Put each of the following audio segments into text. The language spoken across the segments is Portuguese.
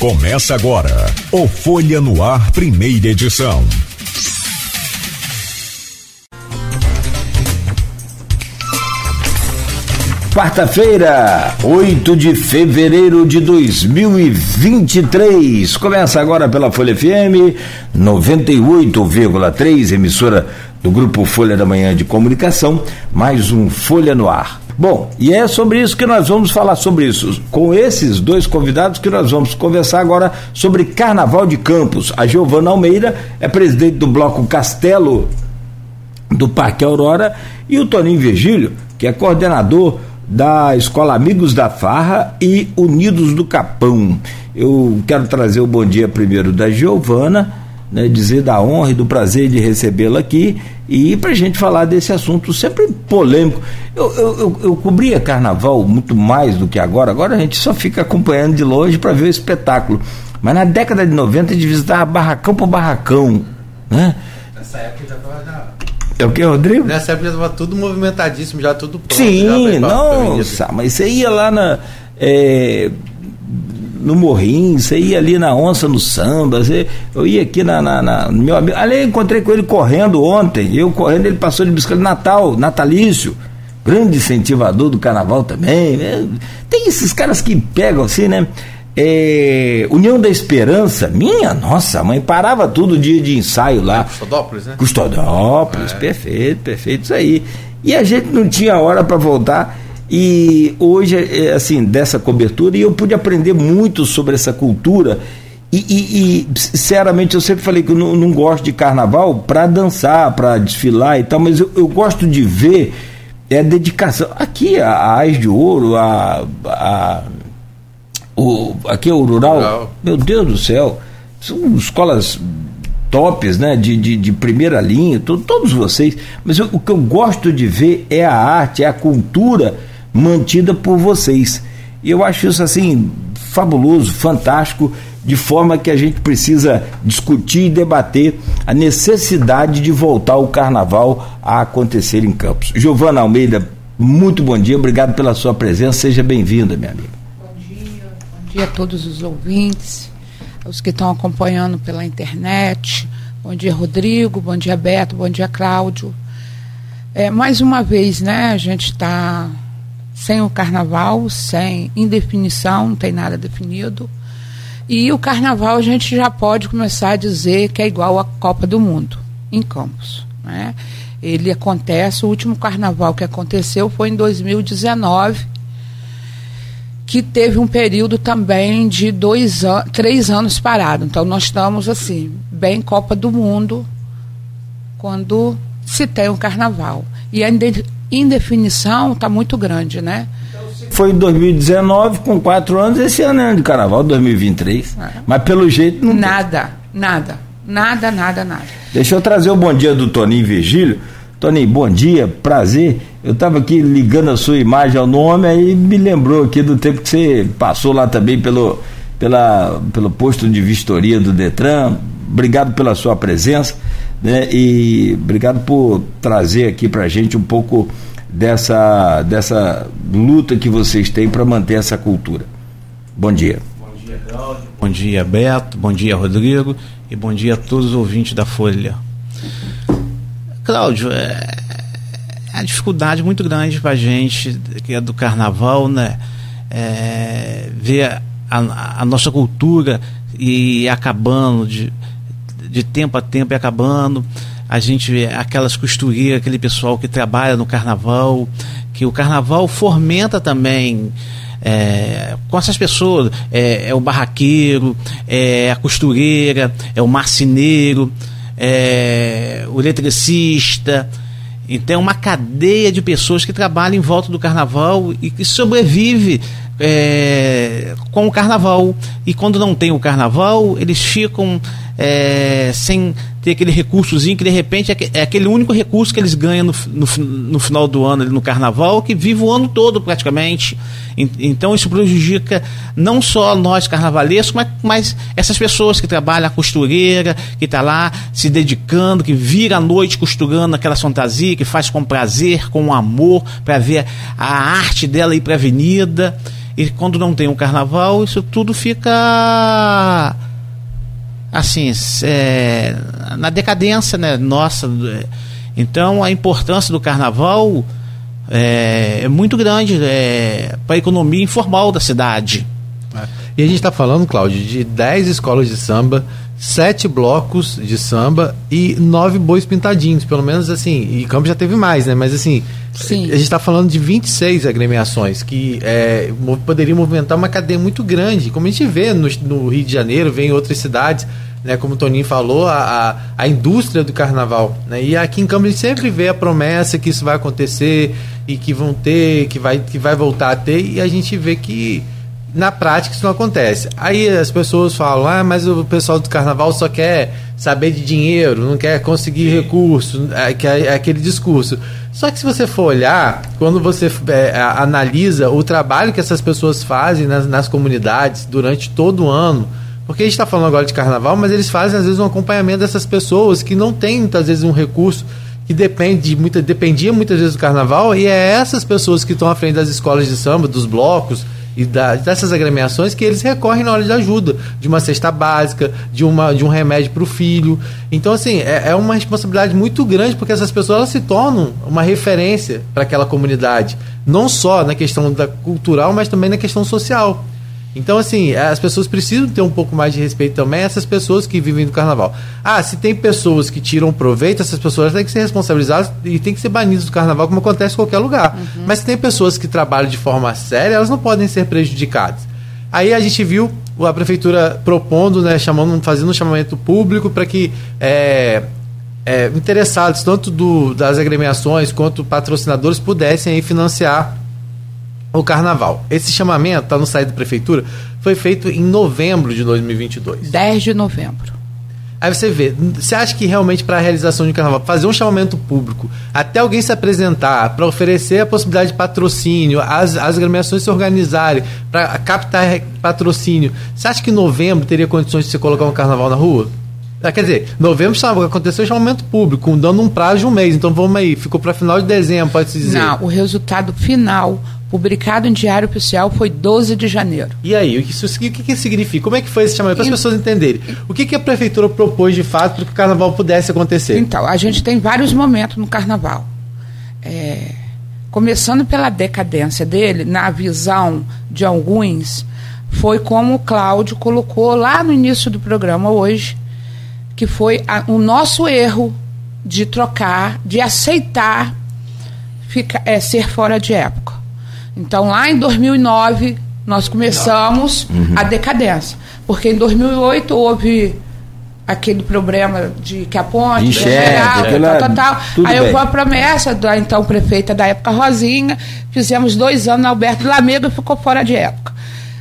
Começa agora o Folha no Ar, primeira edição. Quarta-feira, 8 de fevereiro de 2023. Começa agora pela Folha FM 98,3, emissora do grupo Folha da Manhã de Comunicação, mais um Folha no Ar. Bom, e é sobre isso que nós vamos falar sobre isso, com esses dois convidados que nós vamos conversar agora sobre Carnaval de Campos. A Giovana Almeida é presidente do Bloco Castelo do Parque Aurora e o Toninho Virgílio, que é coordenador da Escola Amigos da Farra e Unidos do Capão. Eu quero trazer o bom dia primeiro da Giovana, né, dizer da honra e do prazer de recebê-la aqui e para a gente falar desse assunto sempre polêmico. Eu, eu, eu, cobria carnaval muito mais do que agora, agora a gente só fica acompanhando de longe para ver o espetáculo. Mas na década de 90 a gente visitava barracão por barracão. Né? Nessa época já estava é o que, Rodrigo? Nessa época já estava tudo movimentadíssimo, já tudo pronto. Sim, nossa, mas você ia lá na. É, no Morrinho, você ia ali na Onça no Samba, você, eu ia aqui na, na, na meu amigo. Ali eu encontrei com ele correndo ontem, eu correndo, ele passou de bicicleta Natal, natalício, grande incentivador do carnaval também. Né? Tem esses caras que pegam assim, né? É, União da Esperança, minha nossa, mãe parava todo dia de ensaio lá. Custodópolis, né? Custodópolis, é. perfeito, perfeito, isso aí. E a gente não tinha hora para voltar. E hoje, é, assim, dessa cobertura, e eu pude aprender muito sobre essa cultura. E, e, e sinceramente, eu sempre falei que eu não, não gosto de carnaval para dançar, para desfilar e tal, mas eu, eu, gosto de ver é a dedicação. Aqui, a Ais de Ouro, a, a o, aqui é o rural, rural, meu Deus do céu, são escolas tops, né, de, de, de primeira linha, to, todos vocês, mas eu, o que eu gosto de ver é a arte, é a cultura mantida por vocês. E eu acho isso assim fabuloso, fantástico, de forma que a gente precisa discutir e debater a necessidade de voltar o carnaval a acontecer em Campos. Giovana Almeida, muito bom dia, obrigado pela sua presença, seja bem-vinda, minha amiga dia a todos os ouvintes, os que estão acompanhando pela internet. Bom dia, Rodrigo. Bom dia, Beto. Bom dia, Cláudio. É, mais uma vez, né, a gente está sem o carnaval, sem indefinição, não tem nada definido. E o carnaval a gente já pode começar a dizer que é igual à Copa do Mundo, em Campos. Né? Ele acontece, o último carnaval que aconteceu foi em 2019 que teve um período também de dois an três anos parado. Então nós estamos assim, bem Copa do Mundo, quando se tem um carnaval. E a indefinição está muito grande, né? Foi em 2019, com quatro anos, esse ano é de carnaval, 2023. É. Mas pelo jeito não. Nada, nada, nada, nada, nada. Deixa eu trazer o bom dia do Toninho Virgílio Tony, bom dia, prazer. Eu estava aqui ligando a sua imagem ao nome, aí me lembrou aqui do tempo que você passou lá também pelo, pela, pelo posto de vistoria do Detran. Obrigado pela sua presença né? e obrigado por trazer aqui para a gente um pouco dessa, dessa luta que vocês têm para manter essa cultura. Bom dia. Bom dia, Cláudio. Bom dia, Beto. Bom dia, Rodrigo. E bom dia a todos os ouvintes da Folha. Cláudio, é, é uma dificuldade muito grande para a gente que é do carnaval, né? É, ver a, a, nossa cultura e acabando de, de tempo a tempo e acabando. A gente aquelas costureiras, aquele pessoal que trabalha no carnaval, que o carnaval fomenta também. É, com essas pessoas, é, é, o barraqueiro, é a costureira, é o marceneiro, é, o eletricista. Então, é uma cadeia de pessoas que trabalham em volta do carnaval e que sobrevive é, com o carnaval. E quando não tem o carnaval, eles ficam é, sem ter aquele recursozinho que de repente é, é aquele único recurso que eles ganham no, no, no final do ano, no carnaval, que vive o ano todo praticamente. Então isso prejudica não só nós carnavalescos, mas, mas essas pessoas que trabalham a costureira, que está lá se dedicando, que vira a noite costurando aquela fantasia, que faz com prazer, com amor, para ver a arte dela ir para a avenida. E quando não tem um carnaval, isso tudo fica assim, é, na decadência, né? Nossa. Então a importância do carnaval é, é muito grande é, para a economia informal da cidade. É. E a gente está falando, Cláudio, de 10 escolas de samba, sete blocos de samba e nove bois pintadinhos, pelo menos assim. E Campos já teve mais, né? Mas assim, Sim. a gente está falando de 26 agremiações que é, poderiam movimentar uma cadeia muito grande, como a gente vê no, no Rio de Janeiro, vê em outras cidades né, como o Toninho falou, a, a, a, indústria do carnaval. Né? E aqui em Campos a gente sempre vê a promessa que isso vai acontecer e que vão ter, que vai, que vai voltar a ter, e a gente vê que na prática isso não acontece. Aí as pessoas falam, ah, mas o pessoal do carnaval só quer saber de dinheiro, não quer conseguir recurso, é, que é, é aquele discurso. Só que se você for olhar, quando você é, analisa o trabalho que essas pessoas fazem nas, nas comunidades durante todo o ano, porque a gente está falando agora de carnaval, mas eles fazem às vezes um acompanhamento dessas pessoas que não têm muitas vezes um recurso que depende muita, dependia muitas vezes do carnaval, e é essas pessoas que estão à frente das escolas de samba, dos blocos e da, dessas agremiações que eles recorrem na hora de ajuda, de uma cesta básica, de, uma, de um remédio para o filho. Então, assim, é, é, uma responsabilidade muito grande, porque essas pessoas elas se tornam uma referência para aquela comunidade, não só na questão da cultural, mas também na questão social. Então, assim, as pessoas precisam ter um pouco mais de respeito também a essas pessoas que vivem do carnaval. Ah, se tem pessoas que tiram proveito, essas pessoas têm que ser responsabilizadas e têm que ser banidas do carnaval, como acontece em qualquer lugar. Uhum. Mas se tem pessoas que trabalham de forma séria, elas não podem ser prejudicadas. Aí a gente viu a prefeitura propondo, né, chamando, fazendo um chamamento público para que é, é, interessados, tanto do, das agremiações quanto patrocinadores, pudessem aí, financiar o carnaval. Esse chamamento, está no site da prefeitura, foi feito em novembro de 2022. 10 de novembro. Aí você vê, você acha que realmente para a realização de um carnaval, fazer um chamamento público, até alguém se apresentar, para oferecer a possibilidade de patrocínio, as, as agremiações se organizarem, para captar patrocínio, você acha que em novembro teria condições de você colocar um carnaval na rua? Ah, quer dizer, novembro aconteceu o chamamento público, dando um prazo de um mês. Então vamos aí, ficou para final de dezembro, pode-se dizer. Não, o resultado final publicado em Diário Oficial foi 12 de janeiro. E aí, o que, isso, o que, que significa? Como é que foi esse chamamento? Para as pessoas entenderem. O que, que a prefeitura propôs de fato para que o carnaval pudesse acontecer? Então, a gente tem vários momentos no carnaval. É, começando pela decadência dele, na visão de alguns, foi como o Cláudio colocou lá no início do programa hoje, que foi a, o nosso erro de trocar, de aceitar é, ser fora de época. Então, lá em 2009, nós começamos uhum. a decadência. Porque em 2008 houve aquele problema de que a ponte Enxerga, tal, tal, tal. Aí eu vou a promessa da então prefeita da época Rosinha, fizemos dois anos na Alberto Lamego e ficou fora de época.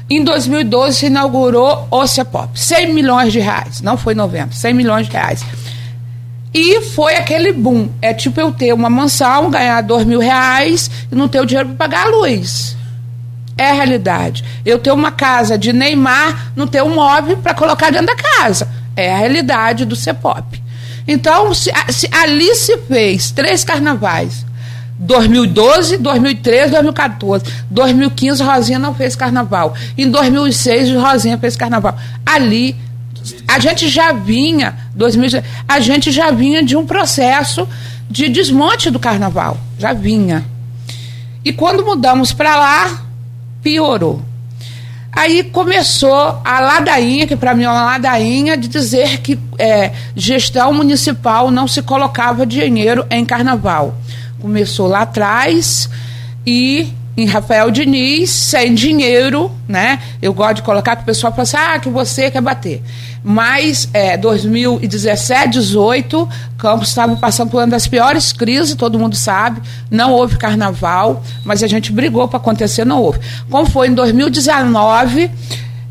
Em 2012 se inaugurou o CEPOP, 100 milhões de reais, não foi 90, 100 milhões de reais. E foi aquele boom. É tipo eu ter uma mansão, ganhar dois mil reais e não ter o dinheiro para pagar a luz. É a realidade. Eu ter uma casa de Neymar, não ter um móvel para colocar dentro da casa. É a realidade do CEPOP. Então, se, se, ali se fez três carnavais. 2012, 2013, 2014. 2015, Rosinha não fez carnaval. Em 2006, Rosinha fez carnaval. Ali a gente já vinha, 2000, a gente já vinha de um processo de desmonte do carnaval, já vinha. E quando mudamos para lá, piorou. Aí começou a ladainha, que para mim é uma ladainha, de dizer que é, gestão municipal não se colocava dinheiro em carnaval. Começou lá atrás e em Rafael Diniz, sem dinheiro, né? Eu gosto de colocar que o pessoal fala assim, ah, que você quer bater. Mas é, 2017, 18, Campos estava passando por uma das piores crises, todo mundo sabe. Não houve carnaval, mas a gente brigou para acontecer, não houve. Como foi em 2019,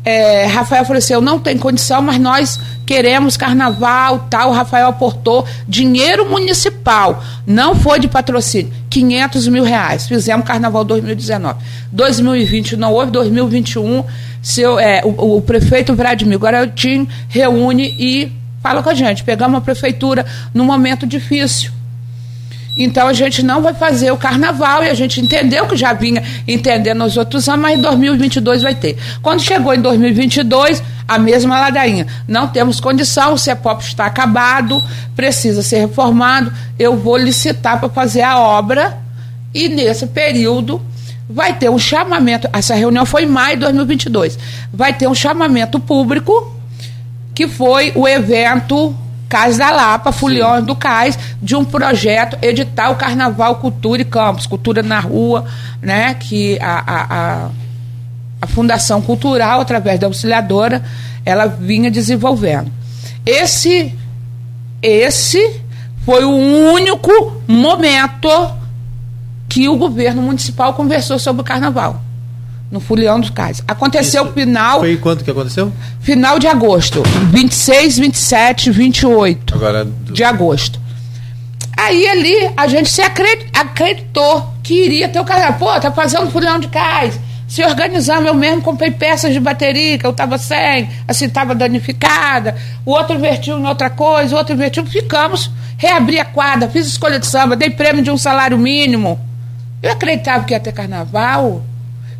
é, Rafael falou assim: eu não tenho condição, mas nós queremos carnaval, tal. Rafael aportou dinheiro municipal, não foi de patrocínio, 500 mil reais. Fizemos carnaval 2019. 2020 não houve, 2021, seu, é, o, o prefeito Vladimir Garotinho reúne e fala com a gente. Pegamos a prefeitura num momento difícil. Então a gente não vai fazer o carnaval e a gente entendeu que já vinha entendendo nos outros anos, mas em 2022 vai ter. Quando chegou em 2022, a mesma ladainha. Não temos condição, o CEPOP está acabado, precisa ser reformado. Eu vou licitar para fazer a obra e nesse período vai ter um chamamento. Essa reunião foi em maio de 2022. Vai ter um chamamento público que foi o evento Cais da Lapa, Fulhões do Cais, de um projeto editar o Carnaval Cultura e Campos, Cultura na Rua, né, que a, a, a, a Fundação Cultural, através da auxiliadora, ela vinha desenvolvendo. Esse, esse foi o único momento que o governo municipal conversou sobre o carnaval no Fulião dos Cais. Aconteceu Isso final. Foi quando que aconteceu? Final de agosto. 26, 27, 28 Agora, do... de agosto. Aí ali a gente se acreditou que iria ter o carnaval. Pô, tá fazendo Fulião de Cais. Se organizamos, eu mesmo comprei peças de bateria, que eu estava sem, assim, estava danificada. O outro invertiu em outra coisa, o outro invertiu. Ficamos, reabri a quadra, fiz escolha de samba, dei prêmio de um salário mínimo. Eu acreditava que ia ter carnaval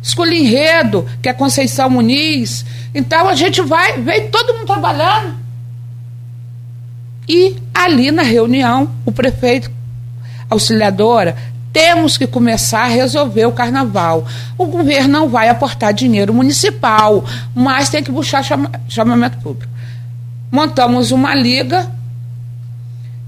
escolhi enredo, que é Conceição Muniz. Então a gente vai, veio todo mundo trabalhando. E ali na reunião, o prefeito, auxiliadora, temos que começar a resolver o carnaval. O governo não vai aportar dinheiro municipal, mas tem que buscar chama, chamamento público. Montamos uma liga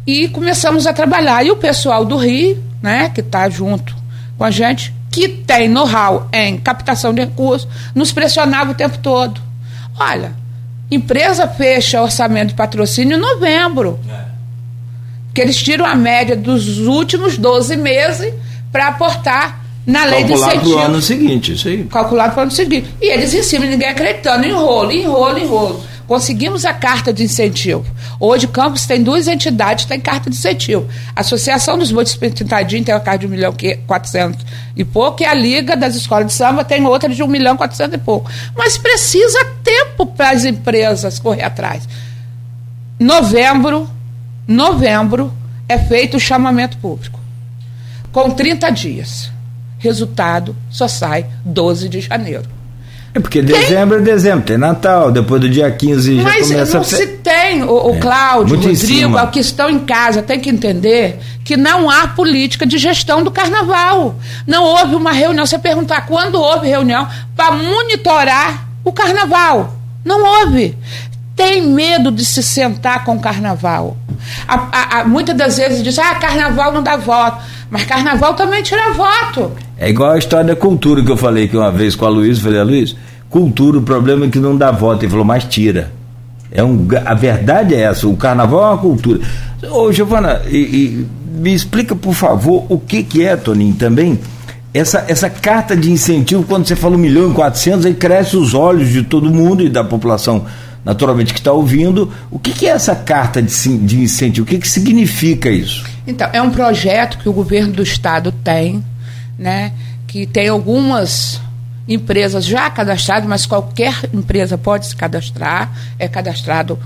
e começamos a trabalhar. E o pessoal do Rio, né, que está junto com a gente, que tem know-how em captação de recursos, nos pressionava o tempo todo. Olha, empresa fecha orçamento de patrocínio em novembro. É. Que eles tiram a média dos últimos 12 meses para aportar na lei de incentivo. Calculado para o ano seguinte, isso aí. Calculado para o ano seguinte. E eles em cima, ninguém acreditando, enrolo, enrolo, enrolo. Conseguimos a carta de incentivo. Hoje, Campos tem duas entidades que têm carta de incentivo. A Associação dos Municípios Tintadinho tem uma carta de 1 milhão e 400 e pouco, e a Liga das Escolas de Samba tem outra de 1 milhão e 400 e pouco. Mas precisa tempo para as empresas correr atrás. Novembro, novembro, é feito o chamamento público. Com 30 dias. Resultado só sai 12 de janeiro. É porque dezembro tem... é dezembro, tem Natal, depois do dia 15 já Mas começa não a... se tem, o, o é, Cláudio, o Rodrigo, que estão em casa, tem que entender que não há política de gestão do carnaval. Não houve uma reunião, você perguntar quando houve reunião para monitorar o carnaval. Não houve. Tem medo de se sentar com o carnaval. A, a, a, muitas das vezes diz, ah, carnaval não dá voto. Mas carnaval também tira voto. É igual a história da cultura que eu falei que uma vez com a Luiz, falei, a Luiz, cultura, o problema é que não dá voto. Ele falou, mas tira. É um, a verdade é essa, o carnaval é uma cultura. Ô, Giovana, e, e, me explica, por favor, o que, que é, Toninho, também, essa, essa carta de incentivo, quando você fala 1 milhão e 400, aí cresce os olhos de todo mundo e da população naturalmente que está ouvindo, o que, que, é essa carta de, de incentivo? O que, que significa isso? Então, é um projeto que o governo do estado tem, né, que tem algumas empresas já cadastradas, mas qualquer empresa pode se cadastrar, é cadastrado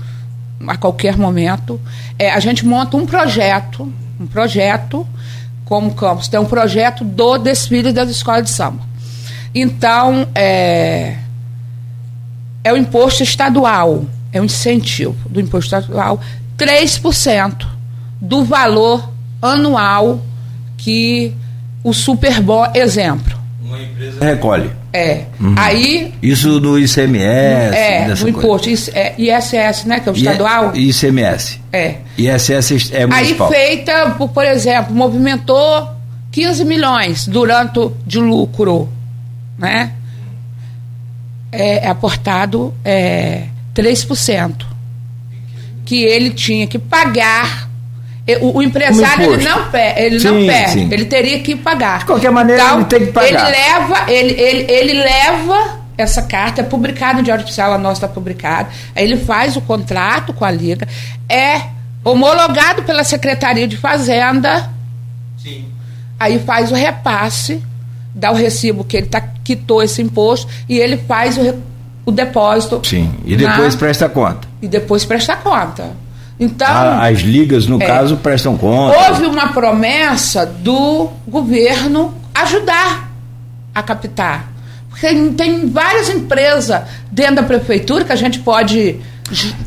a qualquer momento. É, a gente monta um projeto, um projeto, como campus, tem um projeto do desfile das escolas de samba. Então, é, é o imposto estadual, é um incentivo do imposto estadual, 3% do valor anual que o Superbom, exemplo. Uma empresa recolhe. É. Uhum. Aí. Isso no ICMS. É, no imposto. Isso, é, ISS, né? Que é o estadual. ICMS. É. ISS é municipal. Aí feita, por, por exemplo, movimentou 15 milhões durante de lucro, né? É, é aportado é, 3%. Que ele tinha que pagar. O, o empresário ele não, ele sim, não perde, sim. ele teria que pagar. De qualquer maneira, então, ele tem que pagar. Ele leva, ele, ele, ele leva essa carta, é publicada no Diário Oficial, a nossa está publicada. Aí ele faz o contrato com a Liga, é homologado pela Secretaria de Fazenda. Sim. Aí faz o repasse dá o recibo que ele tá, quitou esse imposto e ele faz o, o depósito. Sim, e depois na, presta conta. E depois presta conta. Então, as ligas, no é, caso, prestam conta. Houve uma promessa do governo ajudar a captar. Porque tem várias empresas dentro da prefeitura que a gente pode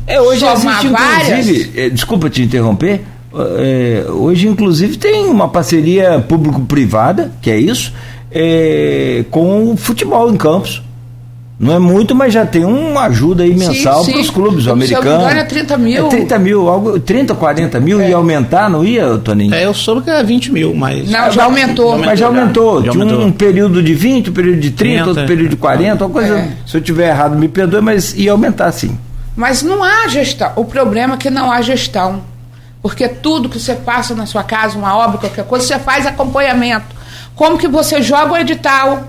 é, hoje somar existe, várias. É, desculpa te interromper. É, hoje, inclusive, tem uma parceria público-privada, que é isso, é, com o futebol em campos. Não é muito, mas já tem uma ajuda aí mensal para os clubes americanos. Se é 30 mil. É 30 mil, algo, 30, 40 mil, é. ia aumentar, não ia, Toninho? É, eu soube que era 20 mil, mas. Não, já aumentou. Mas já aumentou. Já, aumentou. um período de 20, um período de 30, 30 outro período de 40, uma coisa. É. Se eu tiver errado, me perdoe, mas ia aumentar sim. Mas não há gestão. O problema é que não há gestão. Porque tudo que você passa na sua casa, uma obra, qualquer coisa, você faz acompanhamento. Como que você joga o edital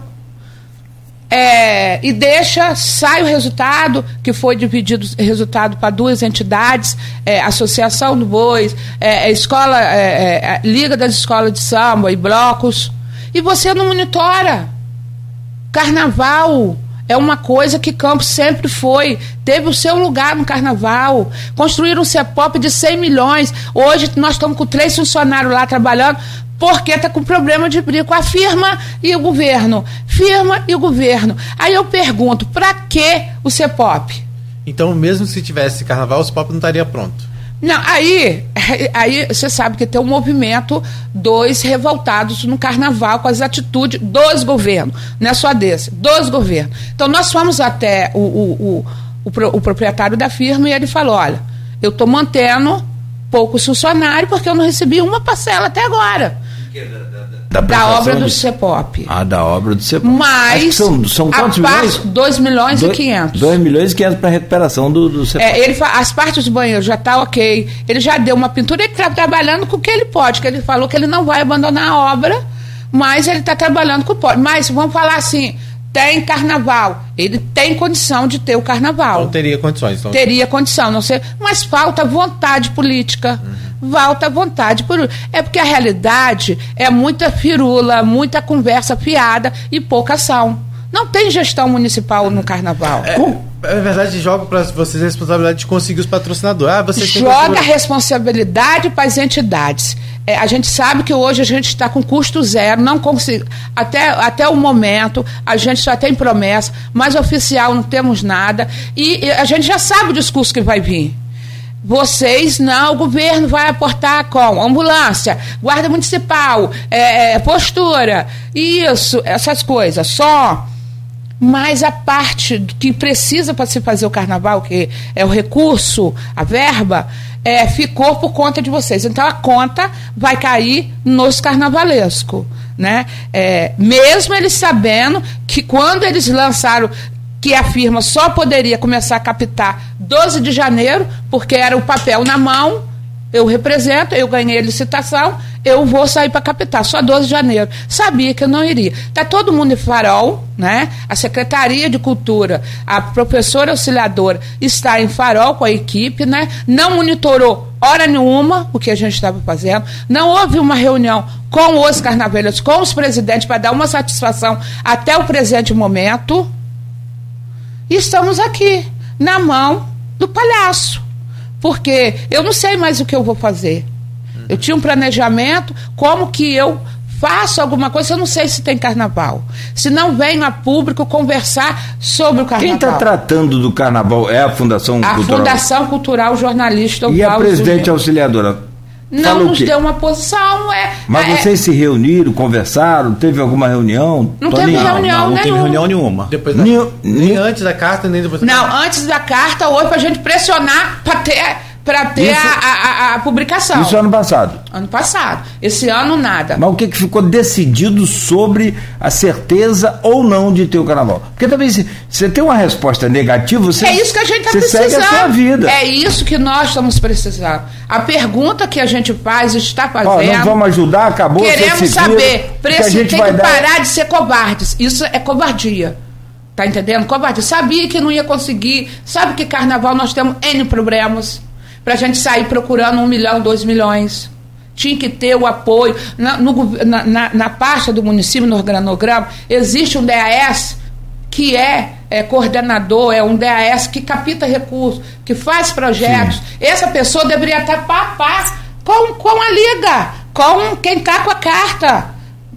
é, e deixa, sai o resultado, que foi dividido resultado para duas entidades, é, Associação do Bois, é, é escola, é, é, Liga das Escolas de Samba e blocos, e você não monitora. Carnaval é uma coisa que Campos sempre foi. Teve o seu lugar no carnaval. Construíram um CEPOP de 100 milhões. Hoje nós estamos com três funcionários lá trabalhando porque está com problema de briga com a firma e o governo. Firma e o governo. Aí eu pergunto, para que o CEPOP? Então, mesmo se tivesse carnaval, o CEPOP não estaria pronto. Não, aí, aí você sabe que tem um movimento dois revoltados no carnaval com as atitudes dos governos, não é só desse, dos governos. Então nós fomos até o, o, o, o, o proprietário da firma e ele falou: olha, eu estou mantendo poucos funcionários porque eu não recebi uma parcela até agora. Da, da obra do, CEPOP. Ah, da obra do CEPOP. Mas. São, são quantos milhões? 2 milhões dois, e 500. 2 milhões e 500 para recuperação do, do CEPOP. É, ele, as partes do banheiro já tá ok. Ele já deu uma pintura, ele está trabalhando com o que ele pode, que ele falou que ele não vai abandonar a obra, mas ele está trabalhando com o que pode. Mas vamos falar assim tem carnaval. Ele tem condição de ter o carnaval. Então teria condições. Então... Teria condição, não sei. Mas falta vontade política. Uhum. Falta vontade política. É porque a realidade é muita firula, muita conversa fiada e pouca ação. Não tem gestão municipal no carnaval. É, é verdade, joga para vocês a responsabilidade de conseguir os patrocinadores. Ah, vocês Joga a responsabilidade para as entidades. É, a gente sabe que hoje a gente está com custo zero, não consigo. Até, até o momento, a gente só tem promessa, mas oficial não temos nada. E, e a gente já sabe o discurso que vai vir. Vocês não, o governo vai aportar com ambulância, guarda municipal, é, é postura, isso, essas coisas. Só mas a parte que precisa para se fazer o carnaval, que é o recurso, a verba, é, ficou por conta de vocês. Então a conta vai cair nos carnavalescos. Né? É, mesmo eles sabendo que quando eles lançaram que a firma só poderia começar a captar 12 de janeiro, porque era o papel na mão, eu represento, eu ganhei a licitação, eu vou sair para captar, só 12 de janeiro. Sabia que eu não iria. Está todo mundo em farol, né? A Secretaria de Cultura, a professora auxiliadora está em farol com a equipe, né? Não monitorou hora nenhuma o que a gente estava fazendo. Não houve uma reunião com os carnavalheiros, com os presidentes, para dar uma satisfação até o presente momento. E estamos aqui, na mão do palhaço. Porque eu não sei mais o que eu vou fazer. Eu tinha um planejamento, como que eu faço alguma coisa, eu não sei se tem carnaval. Se não venho a público conversar sobre o carnaval. Quem está tratando do carnaval é a Fundação a Cultural? A Fundação Cultural Jornalista. E a presidente auxiliadora? Não nos deu uma posição. É, Mas é, vocês se reuniram, conversaram? Teve alguma reunião? Não teve reunião não, não, não teve reunião nenhuma. Depois da, nem, nem antes da carta, nem depois da Não, carta. antes da carta, hoje, para a gente pressionar para ter para ter isso, a, a, a, publicação. Isso ano passado? Ano passado. Esse ano, nada. Mas o que, que ficou decidido sobre a certeza ou não de ter o carnaval? Porque também, se você tem uma resposta negativa, você. É isso que a gente está precisando. Segue a sua vida. É isso que nós estamos precisando. A pergunta que a gente faz, está fazendo. Ó, nós vamos ajudar, acabou. Queremos saber. Preci, que a gente tem vai que dar... parar de ser covardes. Isso é covardia. Tá entendendo? Covardia. Sabia que não ia conseguir. Sabe que carnaval nós temos N problemas para a gente sair procurando um milhão, dois milhões. Tinha que ter o apoio. Na, no, na, na, na pasta do município, no organograma, existe um DAS que é, é coordenador, é um DAS que capta recursos, que faz projetos, Sim. essa pessoa deveria estar papá com, com a liga, com quem está com a carta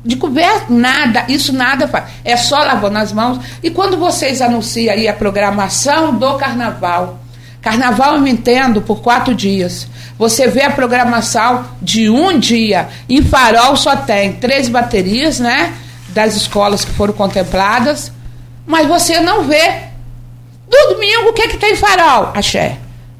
de coberto, nada, isso nada faz. É só lavando as mãos. E quando vocês anunciam aí a programação do carnaval, carnaval eu me entendo por quatro dias. Você vê a programação de um dia. Em Farol só tem três baterias, né? Das escolas que foram contempladas. Mas você não vê. Do domingo, o que, é que tem farol? Axé.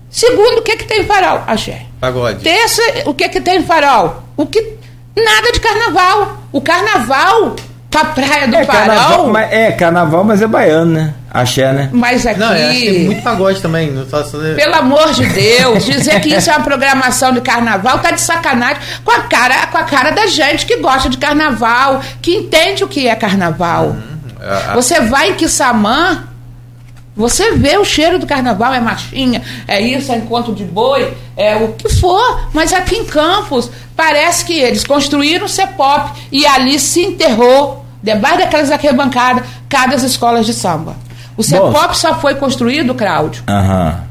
Segundo, o que, é que tem farol? Axé. Pagode. Terça, o que, é que tem farol? O que Nada de carnaval. O carnaval pra praia do é. Carnaval, mas, é, carnaval, mas é baiano, né? Axé, né? Mas aqui. Não, é, tem muito pagode também. Não faço... Pelo amor de Deus, dizer que isso é uma programação de carnaval tá de sacanagem com a cara, com a cara da gente que gosta de carnaval, que entende o que é carnaval. Uhum. Você vai em Quissamã, você vê o cheiro do carnaval, é machinha, é isso, é encontro de boi, é o que for, mas aqui em Campos, parece que eles construíram o CEPOP e ali se enterrou, debaixo daquelas arquibancadas, cada escolas de samba. O CEPOP só foi construído, Cláudio. Aham.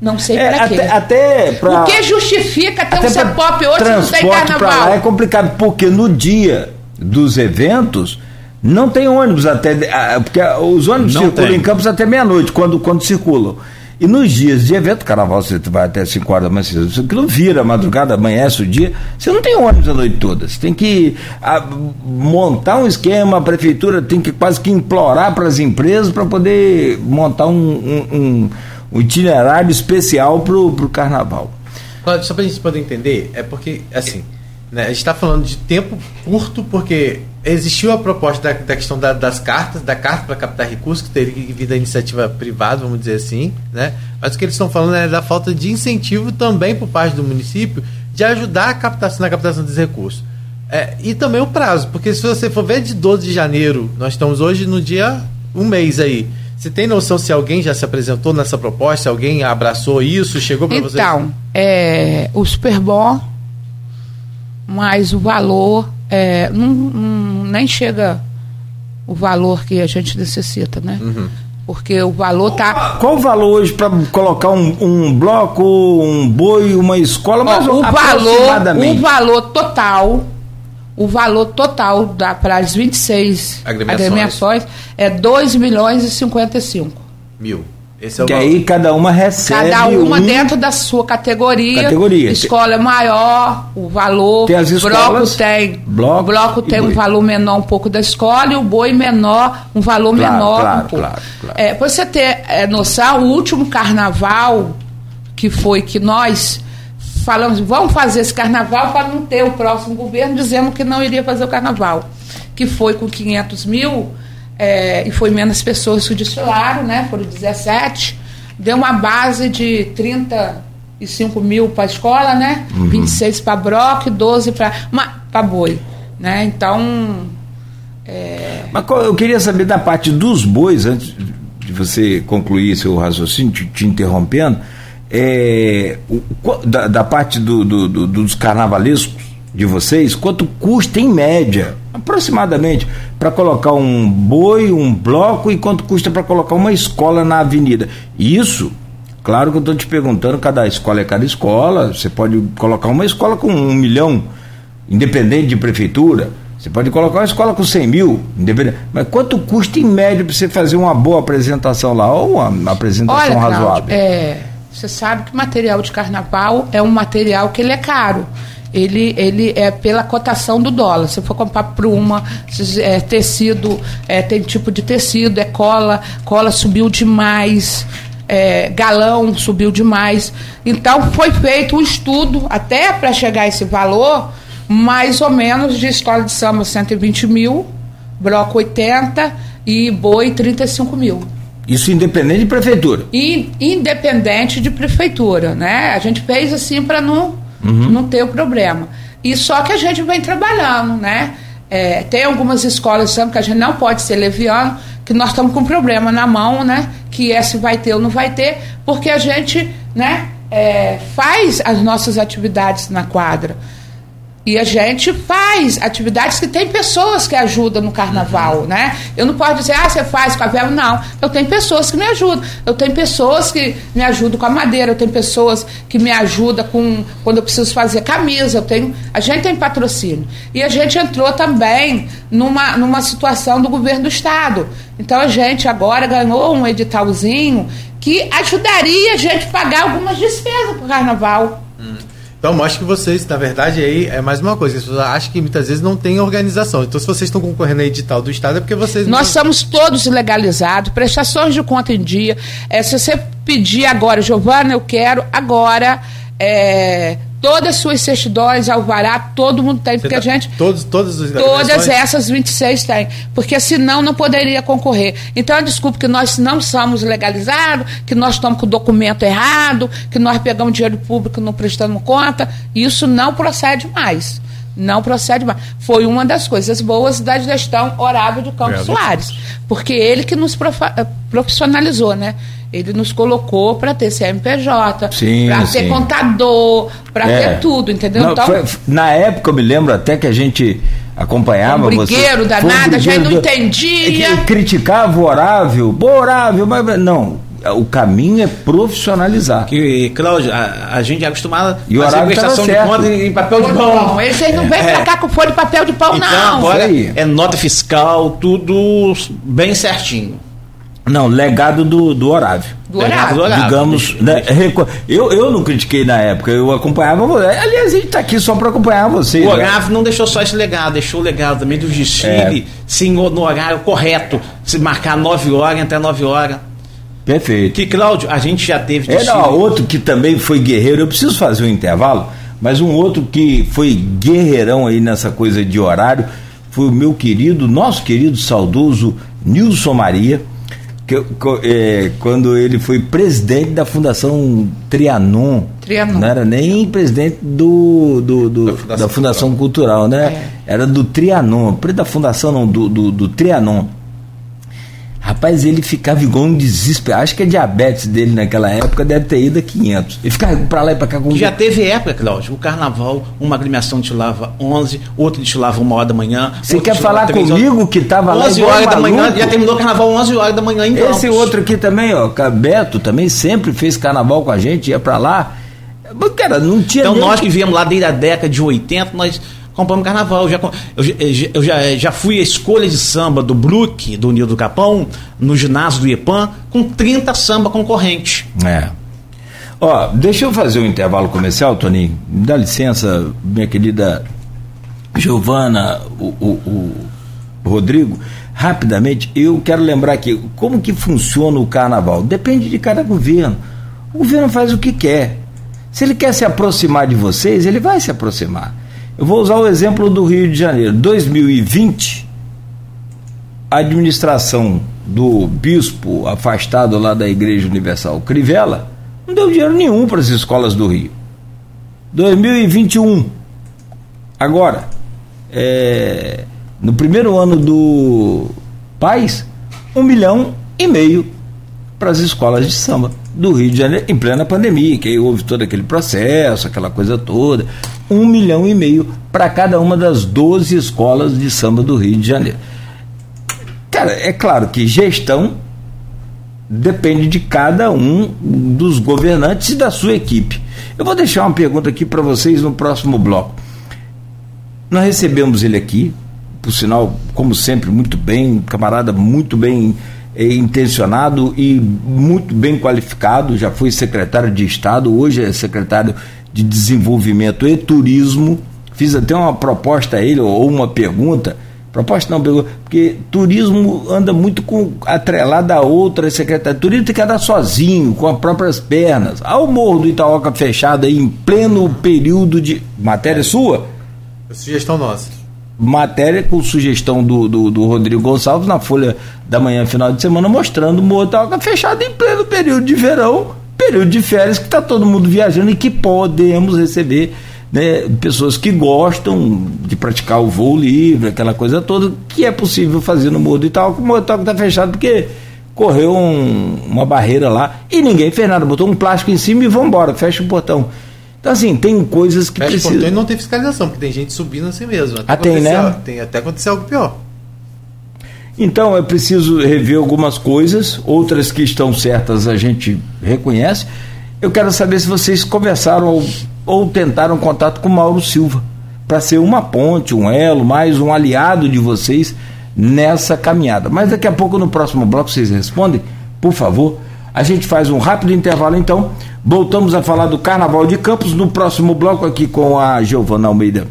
Não sei é, para quê. Até, pra, o que justifica ter um CEPOP hoje não tem carnaval? Lá é complicado, porque no dia dos eventos não tem ônibus até. Porque os ônibus não circulam tem. em Campos até meia-noite, quando, quando circulam. E nos dias de evento, carnaval, você vai até 5 horas da manhã, você não vira madrugada, amanhece o dia, você não tem ônibus a noite toda. Você tem que a, montar um esquema, a prefeitura tem que quase que implorar para as empresas para poder montar um, um, um, itinerário especial para o carnaval. Só para a gente poder entender, é porque, assim, né, a gente está falando de tempo curto, porque existiu a proposta da, da questão da, das cartas, da carta para captar recursos, que teria que vir da iniciativa privada, vamos dizer assim, né? Mas o que eles estão falando é da falta de incentivo também por parte do município de ajudar a captação, na captação dos recursos. É, e também o prazo, porque se você for ver de 12 de janeiro, nós estamos hoje no dia um mês aí. Você tem noção se alguém já se apresentou nessa proposta, se alguém abraçou isso, chegou para você? Então, é, o Superbom, mas o valor é, não, não, nem chega o valor que a gente necessita, né? Uhum. Porque o valor tá. Qual o valor hoje para colocar um, um, bloco, um boi, uma escola? Mas o valor, o valor total, o valor total para as 26 agremiações. agremiações é 2 milhões e 55 mil. Esse é que aí cada uma recebe. Cada uma um... dentro da sua categoria. Categoria. Escola é maior, o valor. Tem as escolas. Bloco tem. Bloco, bloco tem um valor menor um pouco da escola e o boi menor, um valor claro, menor claro, um pouco. Claro, claro. É, para você ter é, noção, o último carnaval que foi que nós falamos, vamos fazer esse carnaval para não ter o próximo governo dizendo que não iria fazer o carnaval. Que foi com 500 mil é, e foi menos pessoas que desfilaram, né? Foram 17. Deu uma base de 35 mil para a escola, né? Uhum. 26 para Brock, 12 para boi. Né? Então. É... Mas eu queria saber da parte dos bois, antes de você concluir seu raciocínio, te, te interrompendo, é, o, da, da, parte do, do, do, dos carnavalescos de vocês, quanto custa em média aproximadamente, para colocar um boi, um bloco e quanto custa para colocar uma escola na avenida. Isso, claro que eu estou te perguntando, cada escola é cada escola, você pode colocar uma escola com um milhão, independente de prefeitura, você pode colocar uma escola com 100 mil, independente. Mas quanto custa em média para você fazer uma boa apresentação lá, ou uma apresentação Olha, razoável? É, você sabe que o material de carnaval é um material que ele é caro ele, ele é pela cotação do dólar. Se for comprar pluma, é, tecido, é, tem tipo de tecido, é cola, cola subiu demais, é, galão subiu demais. Então foi feito um estudo até para chegar a esse valor, mais ou menos de escola de samba 120 mil, bloco 80 e boi 35 mil. Isso independente de prefeitura? E, independente de prefeitura, né? A gente fez assim para não uhum. não ter o problema. E só que a gente vem trabalhando, né? É, tem algumas escolas que a gente não pode ser leviano, que nós estamos com problema na mão, né? Que é se vai ter ou não vai ter, porque a gente, né? É, faz as nossas atividades na quadra. E a gente faz atividades que tem pessoas que ajudam no carnaval, né? Eu não posso dizer, ah, você faz com a vela. Não, eu tenho pessoas que me ajudam. Eu tenho pessoas que me ajudam com a madeira, eu tenho pessoas que me ajudam com quando eu preciso fazer camisa. Eu tenho, a gente tem patrocínio. E a gente entrou também numa, numa situação do governo do estado. Então a gente agora ganhou um editalzinho que ajudaria a gente a pagar algumas despesas para o carnaval. Hum. Então mostra que vocês, na verdade, aí é mais uma coisa. As pessoas acham que muitas vezes não tem organização. Então, se vocês estão concorrendo a edital do Estado, é porque vocês. Nós não... somos todos legalizados, prestações de conta em dia. É, se você pedir agora, Giovana, eu quero agora. É, Todas as suas certidões, alvará, todo mundo tem, porque tá, a gente. Todos, todas as Todas essas 26 tem. Porque senão não poderia concorrer. Então, desculpe que nós não somos legalizados, que nós estamos com o documento errado, que nós pegamos dinheiro público e não prestamos conta. Isso não procede mais. Não procede mais. Foi uma das coisas boas da gestão Horável de Campos Soares. Porque ele que nos profissionalizou, né? Ele nos colocou para ter CMPJ, para ter contador, para é. ter tudo, entendeu? Não, então, foi, na época eu me lembro até que a gente acompanhava um brigueiro você. danado, um a gente não entendia. É criticava o Horável, Horável, mas não, o caminho é profissionalizar. Que, Cláudio, a, a gente é acostumado e a fazer prestação de conta em papel de pão. Não, eles não vêm é. pra cá com folha de papel de pão, então, não. Agora é nota fiscal, tudo bem certinho. Não, legado do, do Horável. Do Horável. Digamos, né, eu, eu não critiquei na época, eu acompanhava você. Aliás, a gente está aqui só para acompanhar você. O né? Horável não deixou só esse legado, deixou o legado também do desfile, é. sim, no horário correto, se marcar 9 horas, até 9 horas. Perfeito. Que, Cláudio, a gente já teve desfile. É, não, outro que também foi guerreiro, eu preciso fazer um intervalo, mas um outro que foi guerreirão aí nessa coisa de horário foi o meu querido, nosso querido saudoso Nilson Maria que, é, quando ele foi presidente da Fundação Trianon. Trianon. Não era nem presidente do, do, do da, Fundação da, Fundação Cultural, Cultural né? É. Era do Trianon. Da Fundação, não, do, do, do Trianon. Rapaz, ele ficava igual um desespero. Acho que a diabetes dele naquela época deve ter ido a 500. Ele ficava pra lá e pra cá com. Já teve época, Cláudio. O carnaval, uma agremiação lava 11, outra lava uma hora da manhã. Você quer falar comigo horas. que tava 11 lá? 11 horas da manhã, já terminou o carnaval 11 horas da manhã então. Esse outro aqui também, ó, Beto, também sempre fez carnaval com a gente, ia pra lá. Cara, não tinha. Então nem... nós que viemos lá desde a década de 80, nós compramos carnaval. Já, eu, eu, já, já fui a escolha de samba do Brook, do Nilo do Capão, no ginásio do IEPAM, com 30 samba concorrentes. É. Ó, deixa eu fazer um intervalo comercial, Toninho. Me dá licença, minha querida Giovana, o, o, o Rodrigo. Rapidamente, eu quero lembrar aqui como que funciona o carnaval. Depende de cada governo. O governo faz o que quer. Se ele quer se aproximar de vocês, ele vai se aproximar. Eu vou usar o exemplo do Rio de Janeiro. 2020, a administração do bispo afastado lá da Igreja Universal Crivella não deu dinheiro nenhum para as escolas do Rio. 2021, agora, é, no primeiro ano do Paz, um milhão e meio para as escolas de samba do Rio de Janeiro em plena pandemia, que aí houve todo aquele processo, aquela coisa toda um milhão e meio para cada uma das 12 escolas de samba do Rio de Janeiro. Cara, é claro que gestão depende de cada um dos governantes e da sua equipe. Eu vou deixar uma pergunta aqui para vocês no próximo bloco. Nós recebemos ele aqui, por sinal, como sempre, muito bem, camarada muito bem intencionado e muito bem qualificado, já foi secretário de Estado, hoje é secretário de Desenvolvimento e Turismo. Fiz até uma proposta a ele, ou uma pergunta. Proposta não, porque turismo anda muito com, atrelado a outra secretaria. Turismo tem que andar sozinho, com as próprias pernas. Ao Morro do Itaoca fechado aí, em pleno período de. Matéria sua? Sugestão nossa. Matéria com sugestão do, do, do, Rodrigo Gonçalves na Folha da Manhã, final de semana, mostrando o Itaoca fechado em pleno período de verão período de férias que está todo mundo viajando e que podemos receber né, pessoas que gostam de praticar o voo livre, aquela coisa toda, que é possível fazer no Morro do Itaú, o Morro do Itaú está fechado porque correu um, uma barreira lá e ninguém fez nada, botou um plástico em cima e vamos embora, fecha o portão. Então, assim, tem coisas que Fecha precisam... não tem fiscalização, porque tem gente subindo assim mesmo. Até ah, tem, né? Tem até acontecer algo pior. Então é preciso rever algumas coisas, outras que estão certas a gente reconhece. Eu quero saber se vocês conversaram ou, ou tentaram contato com Mauro Silva para ser uma ponte, um elo, mais um aliado de vocês nessa caminhada. Mas daqui a pouco no próximo bloco vocês respondem, por favor. A gente faz um rápido intervalo então. Voltamos a falar do Carnaval de Campos no próximo bloco aqui com a Giovana Almeida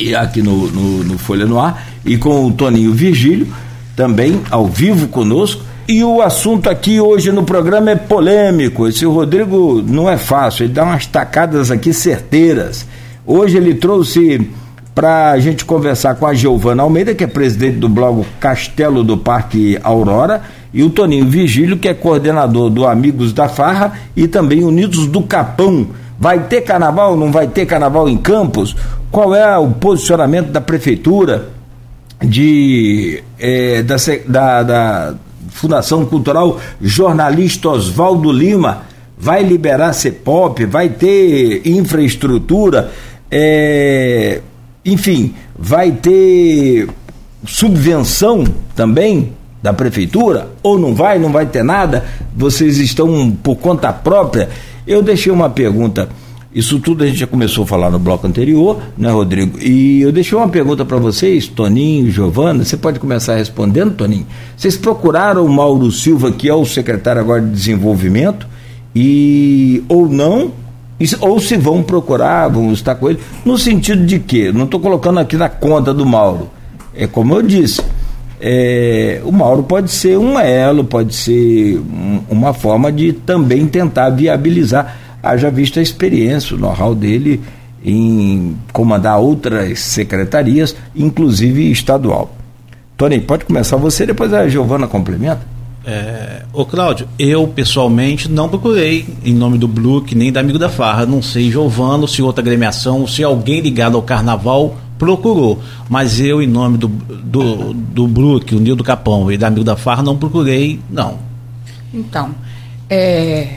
e aqui no, no, no Folha no Ar e com o Toninho Virgílio também ao vivo conosco. E o assunto aqui hoje no programa é polêmico. Esse Rodrigo não é fácil, ele dá umas tacadas aqui certeiras. Hoje ele trouxe para a gente conversar com a Giovana Almeida, que é presidente do blog Castelo do Parque Aurora, e o Toninho Vigílio, que é coordenador do Amigos da Farra e também Unidos do Capão. Vai ter carnaval? Não vai ter carnaval em Campos? Qual é o posicionamento da prefeitura? de, é, da, da, da Fundação Cultural Jornalista Oswaldo Lima vai liberar CEPOP, vai ter infraestrutura, é, enfim, vai ter subvenção também da prefeitura, ou não vai, não vai ter nada, vocês estão por conta própria. Eu deixei uma pergunta isso tudo a gente já começou a falar no bloco anterior, né, Rodrigo? E eu deixei uma pergunta para vocês, Toninho, Giovana, você pode começar respondendo, Toninho? Vocês procuraram o Mauro Silva, que é o secretário agora de desenvolvimento, e ou não, ou se vão procurar, vão estar com ele, no sentido de que, não estou colocando aqui na conta do Mauro, é como eu disse, é, o Mauro pode ser um elo, pode ser um, uma forma de também tentar viabilizar haja visto a experiência, o know-how dele em comandar outras secretarias, inclusive estadual. Tony, pode começar você, depois a Giovana complementa. É, ô Cláudio, eu pessoalmente não procurei em nome do Brook nem da Amigo da Farra. Não sei, Giovano, se outra agremiação, se alguém ligado ao carnaval procurou. Mas eu, em nome do, do, do Brook, o Nildo Capão e da Amigo da Farra, não procurei, não. Então, é,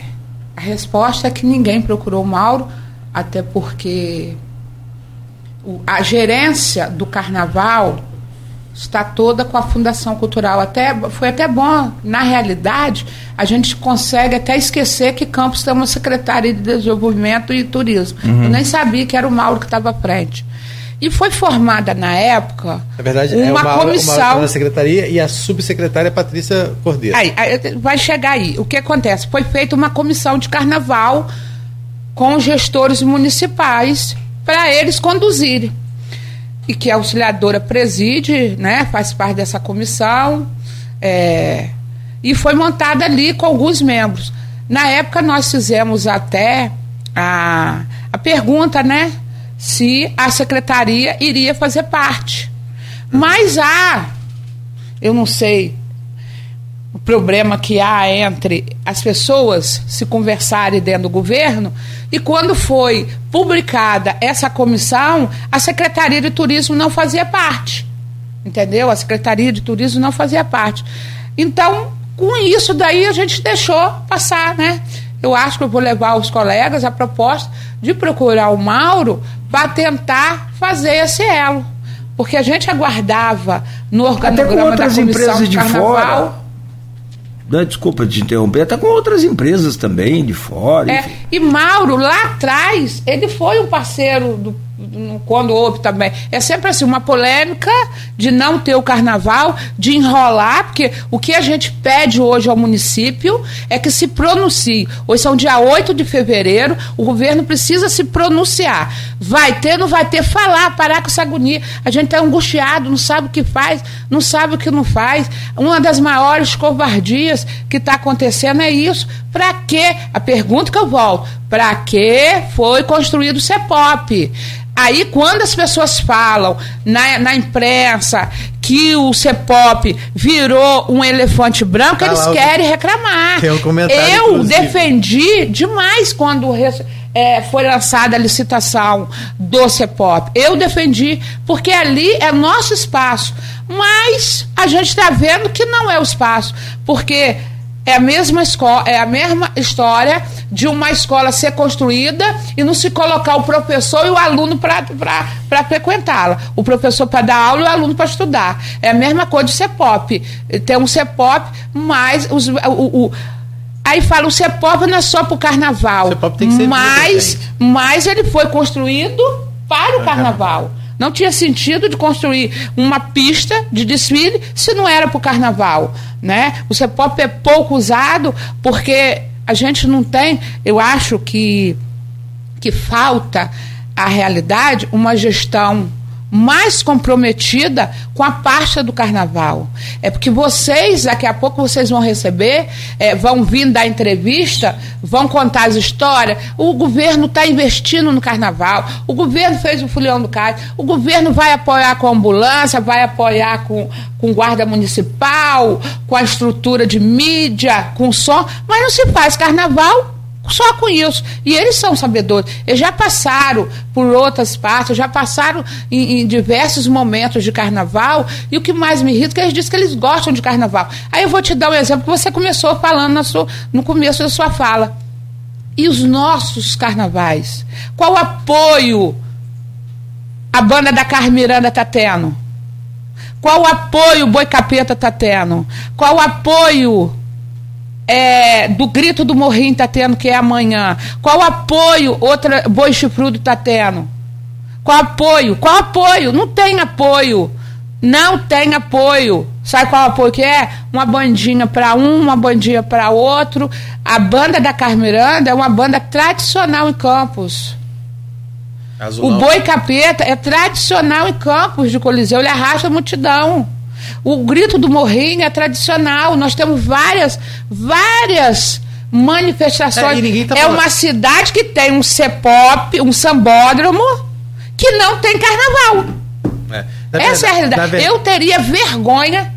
a resposta é que ninguém procurou o Mauro, até porque a gerência do carnaval está toda com a Fundação Cultural. Até, foi até bom, na realidade, a gente consegue até esquecer que Campos tem uma Secretaria de Desenvolvimento e Turismo. Uhum. Eu nem sabia que era o Mauro que estava à frente. E foi formada na época na verdade, uma, é uma comissão. Uma secretaria e a subsecretária Patrícia Cordeiro. Aí, vai chegar aí. O que acontece? Foi feita uma comissão de carnaval com gestores municipais para eles conduzirem. E que a auxiliadora preside, né, faz parte dessa comissão. É, e foi montada ali com alguns membros. Na época nós fizemos até a, a pergunta, né? se a secretaria iria fazer parte. Mas há, eu não sei, o problema que há entre as pessoas se conversarem dentro do governo, e quando foi publicada essa comissão, a Secretaria de Turismo não fazia parte. Entendeu? A Secretaria de Turismo não fazia parte. Então, com isso daí a gente deixou passar, né? Eu acho que eu vou levar os colegas a proposta de procurar o Mauro para tentar fazer esse elo. Porque a gente aguardava no organograma Até com outras empresas de, fora. Não, desculpa te interromper, até com outras empresas também de fora. É, e Mauro, lá atrás, ele foi um parceiro do quando houve também. É sempre assim, uma polêmica de não ter o carnaval, de enrolar, porque o que a gente pede hoje ao município é que se pronuncie. Hoje são dia 8 de fevereiro, o governo precisa se pronunciar. Vai ter, não vai ter, falar, parar com essa agonia. A gente está angustiado, não sabe o que faz, não sabe o que não faz. Uma das maiores covardias que está acontecendo é isso. Para quê? A pergunta que eu volto, para que foi construído o CEPOP? Aí, quando as pessoas falam na, na imprensa que o CEPOP virou um elefante branco, ah, eles querem reclamar. Tem um comentário, Eu inclusive. defendi demais quando é, foi lançada a licitação do CEPOP. Eu defendi, porque ali é nosso espaço. Mas a gente está vendo que não é o espaço, porque é a mesma escola, é a mesma história de uma escola ser construída e não se colocar o professor e o aluno para frequentá-la. O professor para dar aula e o aluno para estudar. É a mesma coisa de CEPOP. Tem um CEPOP, mas os, o, o Aí fala, o CEPOP não é só para o carnaval. O tem que ser mas, mas ele foi construído para o carnaval. Não tinha sentido de construir uma pista de desfile se não era para o carnaval. Né? O CEPOP é pouco usado porque a gente não tem, eu acho que, que falta a realidade uma gestão mais comprometida com a parte do carnaval. É porque vocês, daqui a pouco, vocês vão receber, é, vão vir dar entrevista, vão contar as histórias. O governo está investindo no carnaval, o governo fez o Fulião do Cais, o governo vai apoiar com a ambulância, vai apoiar com, com guarda municipal, com a estrutura de mídia, com som, mas não se faz carnaval só com isso. E eles são sabedores. Eles já passaram por outras partes, já passaram em, em, diversos momentos de carnaval. E o que mais me irrita é que eles dizem que eles gostam de carnaval. Aí eu vou te dar um exemplo que você começou falando sua, no começo da sua fala. E os nossos carnavais? Qual apoio a banda da Carmiranda está tendo? Qual apoio o Boi Capeta está tendo? Qual apoio é, do grito do Morrinho está tendo, que é amanhã? Qual apoio outra Boi Chifrudo está tendo? Qual apoio? Qual apoio? Não tem apoio. Não tem apoio. Sabe qual apoio que é? Uma bandinha para um, uma bandinha para outro. A banda da Carmiranda é uma banda tradicional em Campos. O Boi Capeta é tradicional em Campos de Coliseu, ele arrasta a multidão. O grito do morrinho é tradicional. Nós temos várias, várias manifestações. É, tá é uma cidade que tem um CEPOP, um sambódromo, que não tem carnaval. É. Essa é a realidade. Eu teria vergonha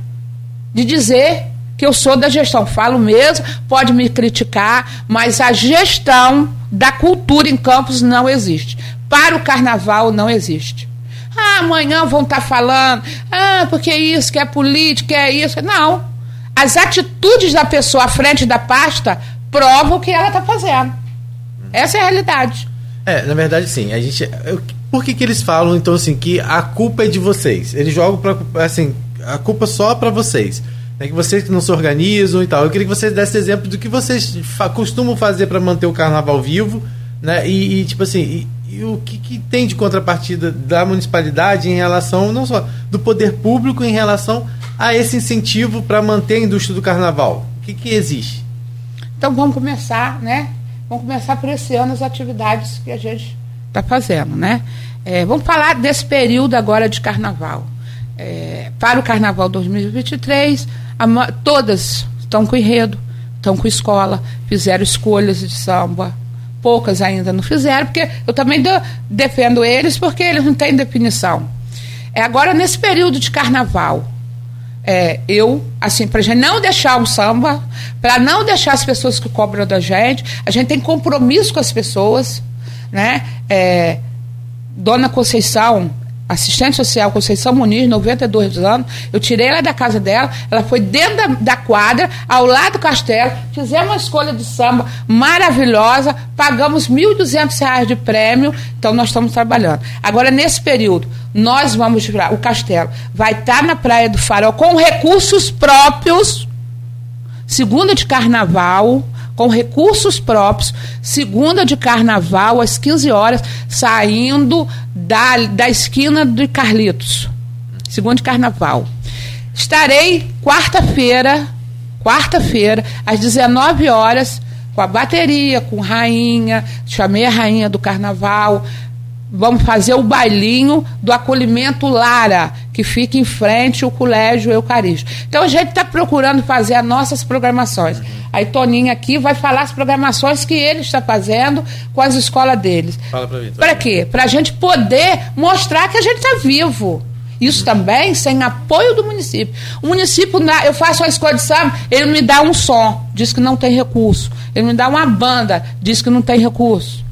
de dizer que eu sou da gestão. Falo mesmo, pode me criticar, mas a gestão da cultura em Campos não existe. Para o carnaval não existe. Ah, amanhã vão estar tá falando, ah, porque é isso, que é política, é isso. Não. As atitudes da pessoa à frente da pasta provam o que ela está fazendo. Essa é a realidade. É, na verdade, sim. A gente. Eu, por que, que eles falam, então, assim, que a culpa é de vocês? Eles jogam para assim, a culpa só para vocês. É que vocês não se organizam e tal. Eu queria que vocês dessem exemplo do que vocês costumam fazer para manter o carnaval vivo, né? E, e tipo assim, e o que, que, tem de contrapartida da municipalidade em relação, não só do poder público, em relação a esse incentivo para manter a indústria do carnaval? O que, que existe? Então vamos começar, né? Vamos começar por esse ano as atividades que a gente está fazendo, né? É, vamos falar desse período agora de carnaval. É, para o carnaval 2023, a, todas estão com enredo, estão com escola, fizeram escolhas de samba, poucas ainda não fizeram, porque eu também do, defendo eles porque eles não têm definição. É agora nesse período de carnaval, é, eu, assim, para a gente não deixar o samba, para não deixar as pessoas que cobram da gente, a gente tem compromisso com as pessoas, né? É, Dona Conceição, assistente social Conceição Muniz, 92 anos. Eu tirei ela da casa dela, ela foi dentro da, da, quadra, ao lado do castelo, fizemos uma escolha de samba maravilhosa, pagamos R$ 1.200 de prêmio, então nós estamos trabalhando. Agora, nesse período, nós vamos, o castelo vai estar na Praia do Farol com recursos próprios, segunda de carnaval, com recursos próprios, segunda de carnaval, às 15 horas, saindo da, da esquina de Carlitos. Segunda de carnaval. Estarei quarta-feira, quarta-feira, às 19 horas, com a bateria, com rainha, chamei a rainha do carnaval, vamos fazer o bailinho do acolhimento Lara, que fica em frente ao Colégio Eucarístico. Então a gente está procurando fazer as nossas programações. Aí Toninho aqui vai falar as programações que ele está fazendo com as escolas deles. Fala para mim. Para quê? Para a gente poder mostrar que a gente está vivo. Isso também sem apoio do município. O município, eu faço uma escola de samba, ele me dá um som, diz que não tem recurso. Ele me dá uma banda, diz que não tem recurso.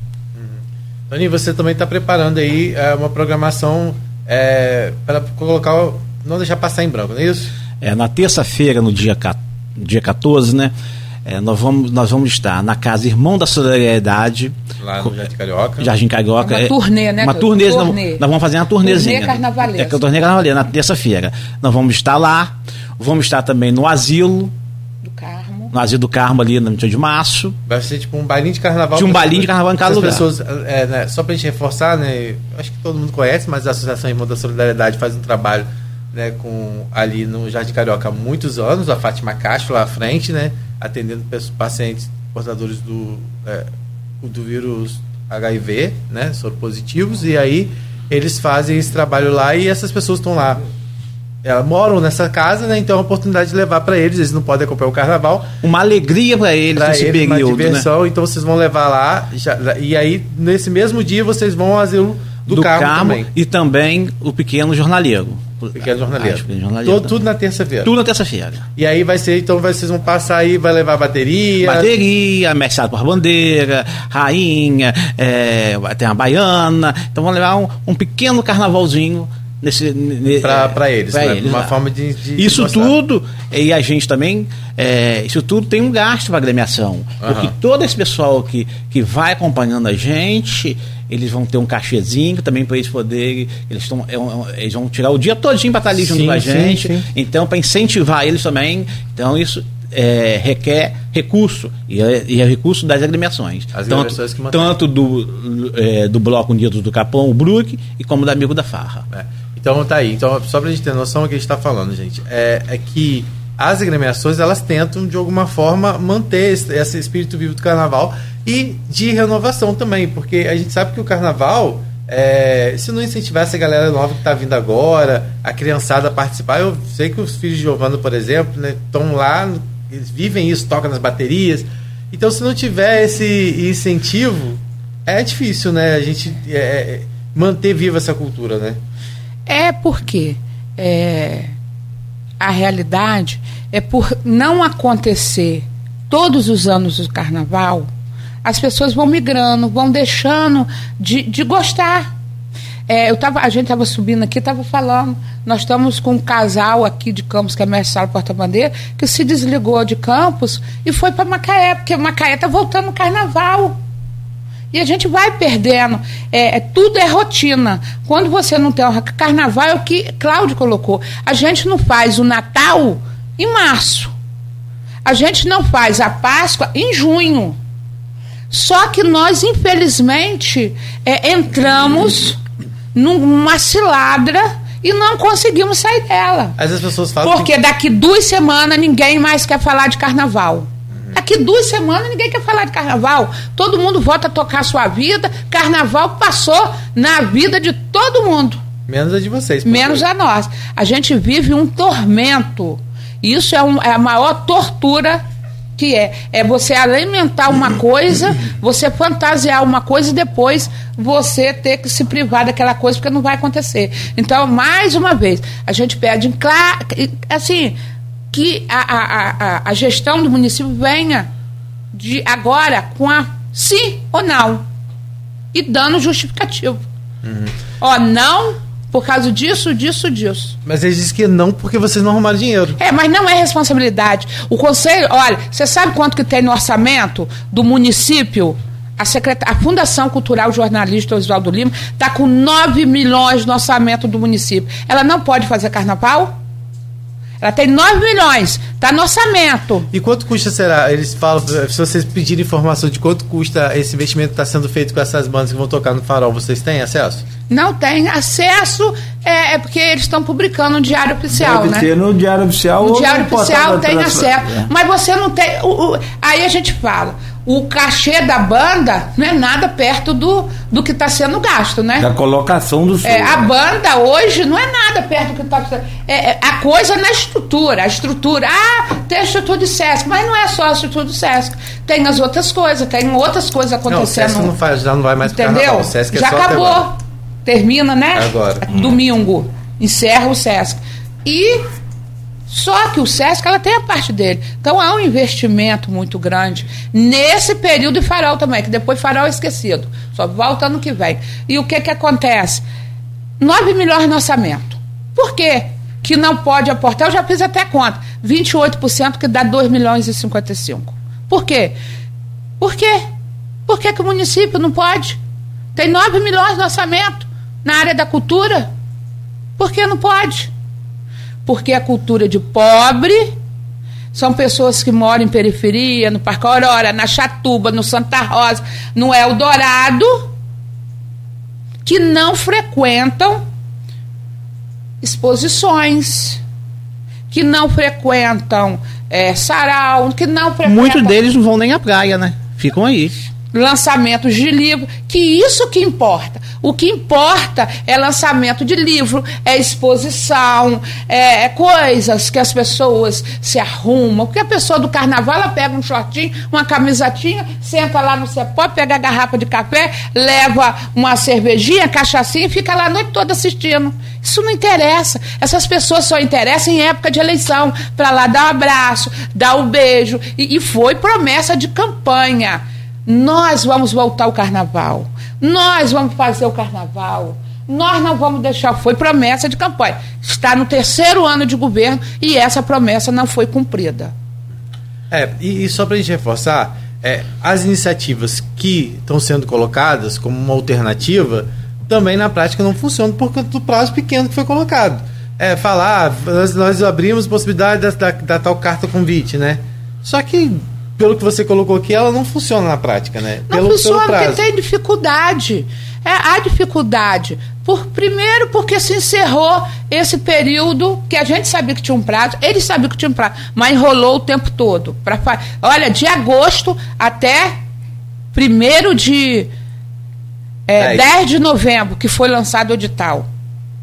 Tony, você também está preparando aí é, uma programação é, para colocar, não deixar passar em branco, não é isso? É, na terça-feira, no dia, dia 14, né? É, nós, vamos, nós vamos estar na Casa Irmão da Solidariedade. Lá no Jardim Carioca. Jardim Carioca. É uma turnê, né? Uma turnê, turnê. Nós, nós, vamos fazer uma turnezinha. Turnê carnavalesca. É, turnê carnavalesca, na terça-feira. Nós vamos estar lá. Vamos estar também no Asilo. No Asilo do Carmo, ali no 28 de março. Vai ser tipo um bailinho de carnaval. De um bailinho de carnaval em cada lugar. Pessoas, é, né, só pra gente reforçar, né? Acho que todo mundo conhece, mas a Associação Irmão da Solidariedade faz um trabalho né, com, ali no Jardim Carioca há muitos anos, a Fátima Castro lá à frente, né, atendendo pacientes portadores do, é, do vírus HIV, né, positivos e aí eles fazem esse trabalho lá e essas pessoas estão lá. Elas moram nessa casa, né? Então é uma oportunidade de levar para eles. Eles não podem acompanhar o carnaval. Uma alegria para eles pra nesse eles, período. Uma diversão. Né? Então vocês vão levar lá. Já, e aí, nesse mesmo dia, vocês vão ao asilo do, do Carmo, Carmo também. E também o Pequeno Jornaleiro. Pequeno Jornaleiro. Ah, jornaleiro Todo, tudo na terça-feira. Tudo na terça-feira. E aí vai ser, então vocês vão passar aí, vai levar bateria. Bateria, mestre por bandeira, rainha, é, tem a baiana. Então vão levar um, um pequeno carnavalzinho nesse, para é, eles, pra né? eles uma lá. forma de, de isso tudo e a gente também é, isso tudo tem um gasto para agremiação uhum. porque todo esse pessoal que, que vai acompanhando a gente eles vão ter um cachezinho também para eles poderem. Eles, estão, é, é, eles vão tirar o dia todinho para estar ali junto sim, com a gente. Sim, sim. Então, para incentivar eles também. Então, isso é, requer recurso e é, e é recurso das agremiações. As tanto, tanto do, é, do Bloco Unidos do Capão, o Brook, e como do Amigo da Farra. É. Então tá aí. Então, só para a gente ter noção do que a gente está falando, gente, é, é que as agremiações elas tentam de alguma forma manter esse, esse espírito vivo do carnaval e de renovação também, porque a gente sabe que o carnaval, é, se não incentivasse a galera nova que está vindo agora, a criançada a participar, eu sei que os filhos de Giovanna, por exemplo, estão né, lá, eles vivem isso, tocam nas baterias. Então, se não tiver esse incentivo, é difícil, né? A gente é, é manter viva essa cultura, né? É porque é, a realidade é por não acontecer todos os anos do carnaval, as pessoas vão migrando, vão deixando de, de gostar. É, eu tava, a gente estava subindo aqui, estava falando. Nós estamos com um casal aqui de Campos, que é Mestre Porta-Bandeira, que se desligou de Campos e foi para Macaé, porque Macaé está voltando no carnaval. E a gente vai perdendo. É, é, tudo é rotina. Quando você não tem o carnaval, é o que Cláudio colocou. A gente não faz o Natal em março. A gente não faz a Páscoa em junho. Só que nós, infelizmente, é, entramos numa cilada e não conseguimos sair dela. As pessoas falam. Porque que... daqui duas semanas ninguém mais quer falar de carnaval. Daqui duas semanas ninguém quer falar de carnaval. Todo mundo volta a tocar a sua vida. Carnaval passou na vida de todo mundo. Menos a de vocês. Menos a nós. A gente vive um tormento. Isso é, um, é a maior tortura que é é você alimentar uma coisa, você fantasiar uma coisa e depois você ter que se privar daquela coisa porque não vai acontecer. Então, mais uma vez, a gente pede assim que a, a, a, a gestão do município venha de agora com a sim ou não e dando justificativo. Uhum. Ó, não por causa disso, disso, disso. Mas eles dizem que não porque vocês não arrumaram dinheiro. É, mas não é responsabilidade. O conselho, olha, você sabe quanto que tem no orçamento do município? A, a Fundação Cultural Jornalista Oswaldo Lima está com 9 milhões no orçamento do município. Ela não pode fazer carnaval? Ela tem 9 milhões, está no orçamento. E quanto custa será? Eles falam, se vocês pedirem informação de quanto custa esse investimento que está sendo feito com essas bandas que vão tocar no farol, vocês têm acesso? Não tem acesso, é, é porque eles estão publicando no Diário Oficial, Deve né? Ter no Diário Oficial. No Diário Oficial tem acesso. É. Mas você não tem. O, o, aí a gente fala, o cachê da banda não é nada perto do, do que está sendo gasto, né? Da colocação do som. É, a banda hoje não é nada perto do que está sendo. É, é, a coisa na estrutura. A estrutura. Ah, tem a estrutura do SESC, mas não é só a estrutura do SESC. Tem as outras coisas, tem outras coisas acontecendo. Não, o SESC não, faz, já não vai mais Entendeu? O SESC é já acabou. Termina, né? Agora. Domingo. Encerra o SESC. E só que o SESC ela tem a parte dele. Então há um investimento muito grande nesse período de farol também, que depois farol é esquecido. Só volta ano que vem. E o que, que acontece? 9 milhões no orçamento. Por quê? Que não pode aportar, eu já fiz até conta. 28% que dá 2 milhões e 55. Por quê? Por quê? Por que, que o município não pode? Tem 9 milhões de orçamento na área da cultura. Por que não pode? Porque a cultura de pobre são pessoas que moram em periferia, no Parque Aurora, na Chatuba, no Santa Rosa, no Eldorado, que não frequentam exposições, que não frequentam é, sarau, que não frequentam. Muitos deles não vão nem à praia, né? Ficam aí lançamentos de livro, que isso que importa. O que importa é lançamento de livro, é exposição, é, é, coisas que as pessoas se arrumam. Porque a pessoa do carnaval, ela pega um shortinho, uma camisetinha, senta lá no cepó, pega a garrafa de café, leva uma cervejinha, cachaçinha e fica lá a noite toda assistindo. Isso não interessa. Essas pessoas só interessam em época de eleição, para lá dar um abraço, dar um beijo. E, e foi promessa de campanha. Nós vamos voltar ao carnaval. Nós vamos fazer o carnaval. Nós não vamos deixar. Foi promessa de campanha. Está no terceiro ano de governo e essa promessa não foi cumprida. É, e, e só para a gente reforçar, é, as iniciativas que estão sendo colocadas como uma alternativa também na prática não funcionam por conta do prazo pequeno que foi colocado. É, falar, ah, nós, nós abrimos possibilidade da, da, da tal carta convite, né? Só que pelo que você colocou aqui, ela não funciona na prática, né? Não pelo, funciona pelo porque tem dificuldade. É, há dificuldade. Por, primeiro, porque se encerrou esse período que a gente sabia que tinha um prazo, eles sabiam que tinha um prazo, mas enrolou o tempo todo. Pra, olha, de agosto até 1 de. É, 10 de novembro, que foi lançado o edital.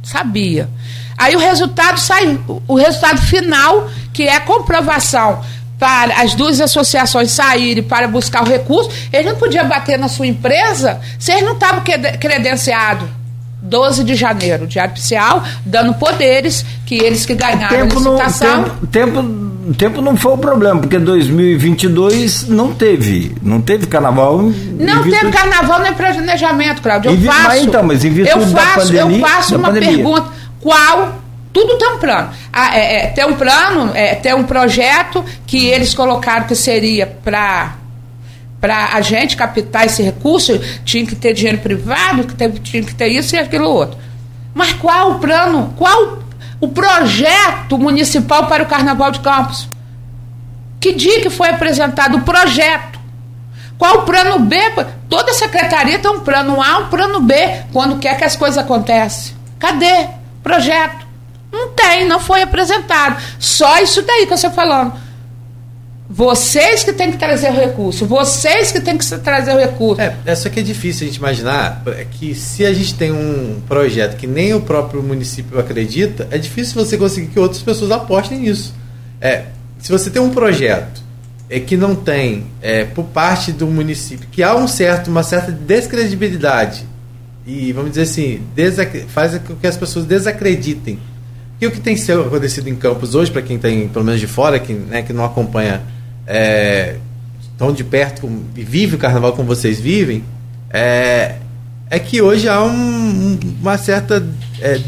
Sabia. Aí o resultado sai, o resultado final, que é a comprovação para as duas associações saírem para buscar o recurso, eles não podiam bater na sua empresa se eles não estavam credenciados. 12 de janeiro, Diário Oficial, dando poderes que eles que ganharam tempo a licitação. Não, tempo, tempo, tempo não foi o problema, porque 2022 não teve. Não teve carnaval. Não teve carnaval nem planejamento, Cláudio. Eu faço. Mas então, mas em eu faço, pandemia, eu faço uma pandemia. pergunta. Qual tudo tem um plano. Ah, é, é, tem um plano, é, tem um projeto que eles colocaram que seria para para a gente captar esse recurso, tinha que ter dinheiro privado, que teve, tinha que ter isso e aquilo outro. Mas qual o plano? Qual o projeto municipal para o Carnaval de Campos? Que dia que foi apresentado o projeto? Qual o plano B? Toda secretaria tem um plano A, um plano B, quando quer que as coisas aconteçam. Cadê? Projeto. Não tem, não foi apresentado. Só isso daí que eu estou falando. Vocês que têm que trazer o recurso, vocês que têm que trazer o recurso. É, só que é difícil a gente imaginar é que se a gente tem um projeto que nem o próprio município acredita, é difícil você conseguir que outras pessoas apostem nisso. É, se você tem um projeto é, que não tem, é, por parte do município, que há um certo, uma certa descredibilidade e, vamos dizer assim, faz com que as pessoas desacreditem e o que tem acontecido em Campos hoje, para quem tem, pelo menos de fora, que, né, que não acompanha é, tão de perto e vive o carnaval como vocês vivem, é, é que hoje há um, uma certa é,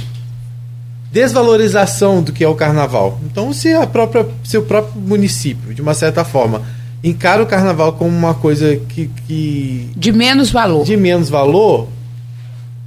desvalorização do que é o carnaval. Então, se a própria, se o próprio município, de uma certa forma, encara o carnaval como uma coisa que, que de menos valor, de menos valor,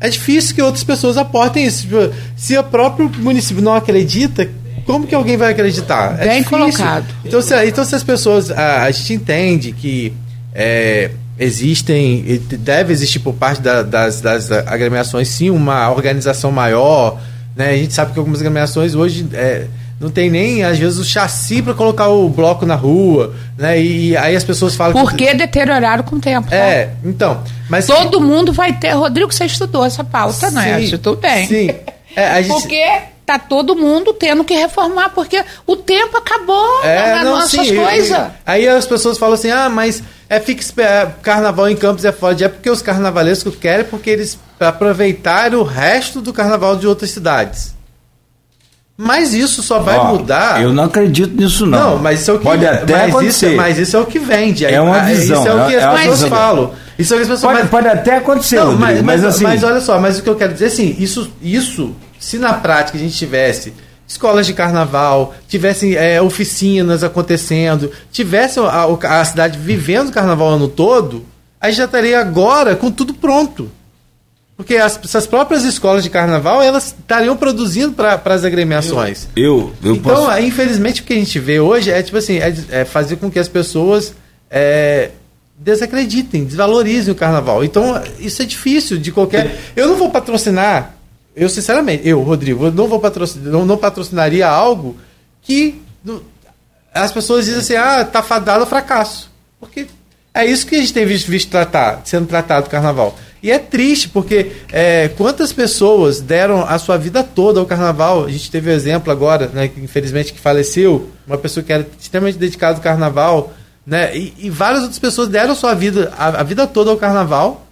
é difícil que outras pessoas aportem isso. Tipo, se o próprio município não acredita, como que alguém vai acreditar? É Bem difícil. colocado. Então se, então, se as pessoas. A, a gente entende que é, existem. Deve existir por parte da, das, das agremiações, sim, uma organização maior. Né? A gente sabe que algumas agremiações hoje. É, não tem nem, às vezes, o chassi para colocar o bloco na rua, né? E, e aí as pessoas falam. Porque que... deterioraram com o tempo. Tá? É, então. Mas todo mundo vai ter. Rodrigo, você estudou essa pauta, né? sim, né? Tudo bem. Sim. É, gente... Porque tá todo mundo tendo que reformar, porque o tempo acabou é, na, não, nossas coisas. Aí as pessoas falam assim: ah, mas é fix, é, carnaval em Campos é foda. É porque os carnavalescos querem, porque eles aproveitaram o resto do carnaval de outras cidades. Mas isso só vai mudar. Eu não acredito nisso, não. Não, mas isso é o que Pode até mas acontecer. Isso, mas isso é o que vende. É uma visão. Isso é o que as é pessoas falam. Isso é o que as pessoas pode, mas, pode até acontecer, não, mas, mas, mas, assim... mas olha só, mas o que eu quero dizer assim, isso, isso, se na prática a gente tivesse escolas de carnaval, tivessem é, oficinas acontecendo, tivesse a, a, cidade vivendo o carnaval o ano todo, aí já estaria agora com tudo pronto. Porque as, essas próprias escolas de carnaval, elas estariam produzindo para as agremiações. Eu, eu, eu Então, posso... infelizmente, o que a gente vê hoje é, tipo assim, é, é fazer com que as pessoas é, desacreditem, desvalorizem o carnaval. Então, isso é difícil de qualquer... Eu não vou patrocinar eu, sinceramente, eu, Rodrigo, eu não vou patrocinar, não, não patrocinaria algo que no, as pessoas dizem assim, ah, tá fadado ao fracasso. Porque é isso que a gente tem visto, visto tratar, sendo tratado o carnaval. E é triste, porque é, quantas pessoas deram a sua vida toda ao carnaval? A gente teve o um exemplo agora, né, que infelizmente que faleceu, uma pessoa que era extremamente dedicada ao carnaval, né? E, e várias outras pessoas deram sua vida, a, a vida toda ao carnaval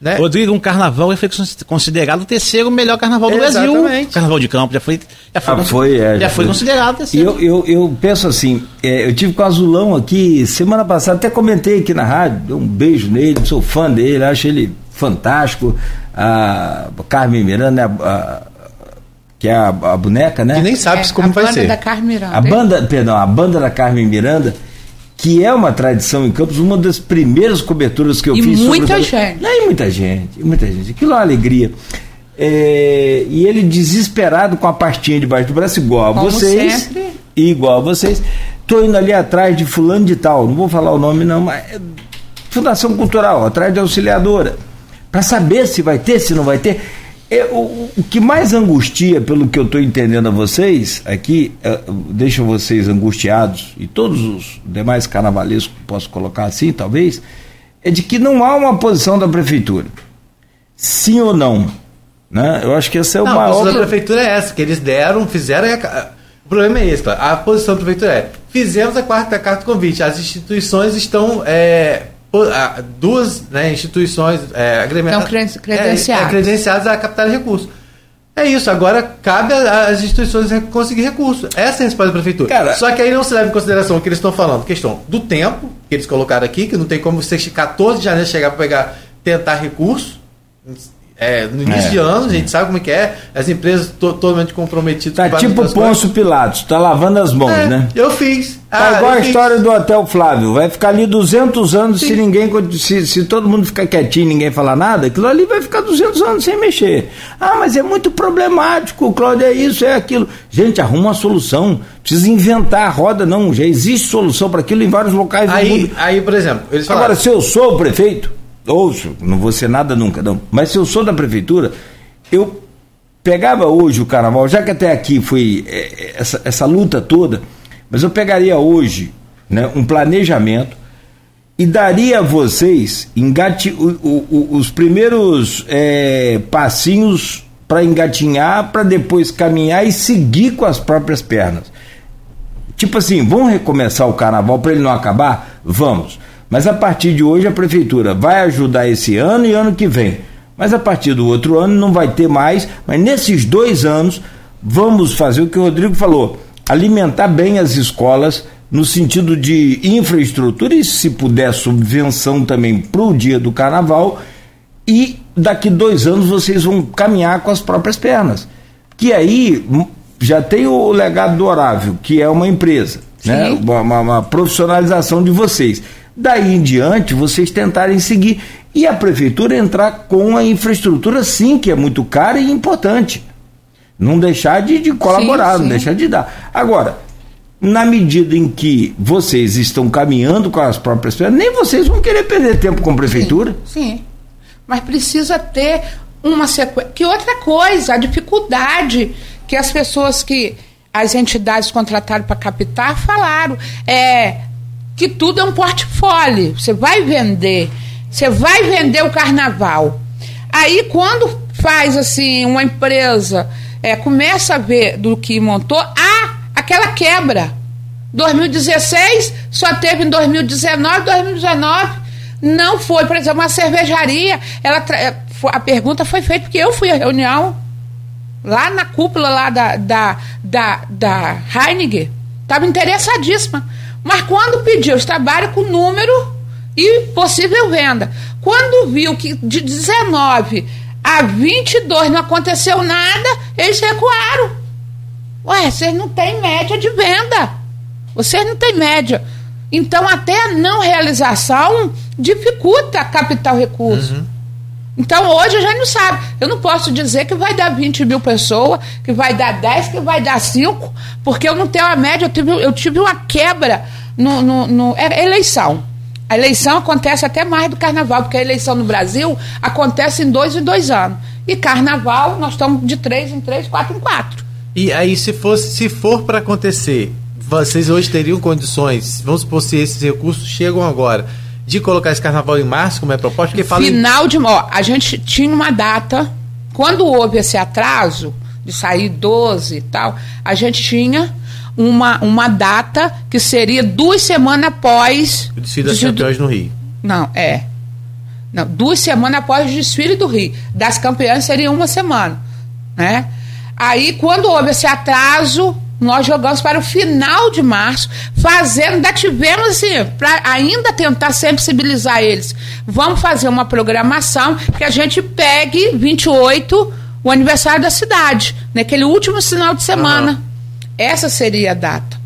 né? Rodrigo, um carnaval foi considerado o terceiro melhor carnaval do Exatamente. Brasil. Carnaval de campo já foi, já foi, ah, foi, é, já foi considerado terceiro. Eu, eu, eu penso assim, é, eu tive com o Azulão aqui semana passada, até comentei aqui na rádio, dei um beijo nele, sou fã dele, acho ele fantástico. A Carmen Miranda, né, a, a, que é a, a, boneca, né? Que nem sabe é, como vai ser. A banda da Carmen Miranda. A banda, perdão, a banda da Carmen Miranda que é uma tradição em Campos, uma das primeiras coberturas que eu e fiz. Muita sobre gente. Não, e muita gente, muita gente. Aquilo é uma alegria. É, e ele desesperado com a pastinha debaixo do braço, igual Como a vocês. Sempre. Igual a vocês. Estou indo ali atrás de fulano de tal, não vou falar o nome não, mas é Fundação Cultural, atrás de auxiliadora. Para saber se vai ter, se não vai ter. É, o, o, que mais angustia, pelo que eu estou entendendo a vocês aqui, é, deixa vocês angustiados, e todos os demais carnavalescos, posso colocar assim, talvez, é de que não há uma posição da prefeitura. Sim ou não? Né? Eu acho que esse é o não, maior. A posição da prefeitura é essa, que eles deram, fizeram. A... O problema é esse, a posição da prefeitura é: fizemos a quarta carta convite, as instituições estão. É duas né, instituições é, agremiadas, credenciadas. É, é, credenciadas a captar recursos. É isso, agora cabe às instituições conseguir recurso. Essa é a resposta da prefeitura. Cara, Só que aí não se leva em consideração o que eles estão falando, questão do tempo, que eles colocaram aqui, que não tem como você 14 de janeiro chegar para pegar, tentar recurso. É, no início é, de ano, a gente sabe como é que é, as empresas to totalmente comprometidas. Tá tipo Pôncio Pilatos, tá lavando as mãos, é, né? Eu fiz. Tá ah, igual a fiz. história do Hotel Flávio, vai ficar ali 200 anos Sim. se ninguém, se, se todo mundo ficar quietinho ninguém falar nada, aquilo ali vai ficar 200 anos sem mexer. Ah, mas é muito problemático, Cláudio, é isso, é aquilo. Gente, arruma uma solução, precisa inventar a roda, não, já existe solução para aquilo em vários locais aí, do mundo. Aí, por exemplo, eles falaram, Agora, se eu sou o prefeito, ouço, não vou ser nada nunca, não. Mas se eu sou da prefeitura, eu pegava hoje o carnaval, já que até aqui foi é, é, essa, essa luta toda, mas eu pegaria hoje né, um planejamento e daria a vocês engate, o, o, os primeiros é, passinhos para engatinhar, para depois caminhar e seguir com as próprias pernas. Tipo assim, vamos recomeçar o carnaval para ele não acabar? Vamos. Mas a partir de hoje a prefeitura vai ajudar esse ano e ano que vem. Mas a partir do outro ano não vai ter mais. Mas nesses dois anos vamos fazer o que o Rodrigo falou: alimentar bem as escolas no sentido de infraestrutura e, se puder, subvenção também para o dia do carnaval. E daqui dois anos vocês vão caminhar com as próprias pernas. Que aí hum, já tem o legado do Horável, que é uma empresa, né? Uma, uma profissionalização de vocês Daí em diante, vocês tentarem seguir e a prefeitura entrar com a infraestrutura, sim, que é muito cara e importante. Não deixar de, de colaborar, sim, sim. não deixar de dar. Agora, na medida em que vocês estão caminhando com as próprias pernas, nem vocês vão querer perder tempo com a prefeitura. Sim, sim. mas precisa ter uma sequência. Que outra coisa, a dificuldade que as pessoas que as entidades contrataram para captar falaram. É, que tudo é um portfólio. Você vai vender, você vai vender o carnaval. Aí quando faz assim uma empresa é, começa a ver do que montou, ah, aquela quebra. 2016 só teve em 2019, 2019 não foi, por exemplo, uma cervejaria. Ela é, a pergunta foi feita porque eu fui à reunião lá na cúpula lá da da da, da Heineken, estava interessadíssima. Mas quando pediu, eles trabalham com número e possível venda. Quando viu que de 19 a 22 não aconteceu nada, eles recuaram. Ué, vocês não têm média de venda. Vocês não têm média. Então, até a não realização dificulta captar o recurso. Uhum. Então, hoje a gente não sabe. Eu não posso dizer que vai dar 20 mil pessoas, que vai dar 10, que vai dar 5, porque eu não tenho a média. Eu tive, eu tive uma quebra no, no, no é eleição. A eleição acontece até mais do carnaval, porque a eleição no Brasil acontece em dois em dois anos. E carnaval, nós estamos de três em três, quatro em quatro. E aí, se, fosse, se for para acontecer, vocês hoje teriam condições, vamos supor se esses recursos chegam agora, de colocar esse carnaval em março, como é proposta? Porque fala Final em... de. Ó, a gente tinha uma data, quando houve esse atraso de sair 12 e tal, a gente tinha uma, uma data que seria duas semanas após. O desfile das campeões no Rio. Não, é. Não, duas semanas após o desfile do Rio. Das campeãs seria uma semana. Né? Aí, quando houve esse atraso, nós jogamos para o final de março, fazendo, ainda tivemos assim, para ainda tentar sensibilizar eles. Vamos fazer uma programação que a gente pegue 28, o aniversário da cidade, naquele último final de semana. Uhum. Essa seria a data.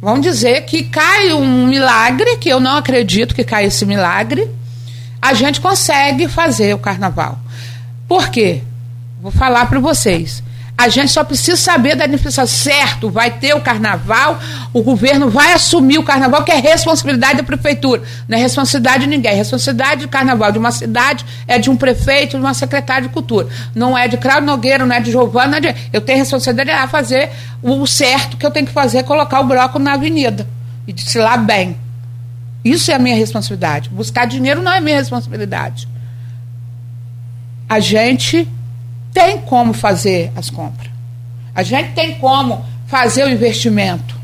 Vamos dizer que cai um milagre, que eu não acredito que caia esse milagre, a gente consegue fazer o carnaval. Por quê? Vou falar para vocês. A gente só precisa saber da administração. Certo, vai ter o carnaval, o governo vai assumir o carnaval, que é responsabilidade da prefeitura. Não é responsabilidade de ninguém. A responsabilidade do carnaval de uma cidade é de um prefeito, de uma secretária de cultura. Não é de Claudio Nogueira, não é de Giovana. É de... Eu tenho responsabilidade de fazer o certo que eu tenho que fazer, é colocar o bloco na avenida e desfilar bem. Isso é a minha responsabilidade. Buscar dinheiro não é minha responsabilidade. A gente tem como fazer as compras. A gente tem como fazer o investimento.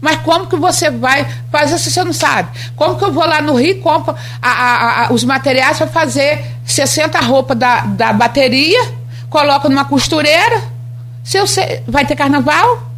Mas como que você vai fazer se você não sabe? Como que eu vou lá no Rio e compro a, a, a, os materiais para fazer 60 roupas da, da bateria, coloco numa costureira? Se eu sei, vai ter carnaval?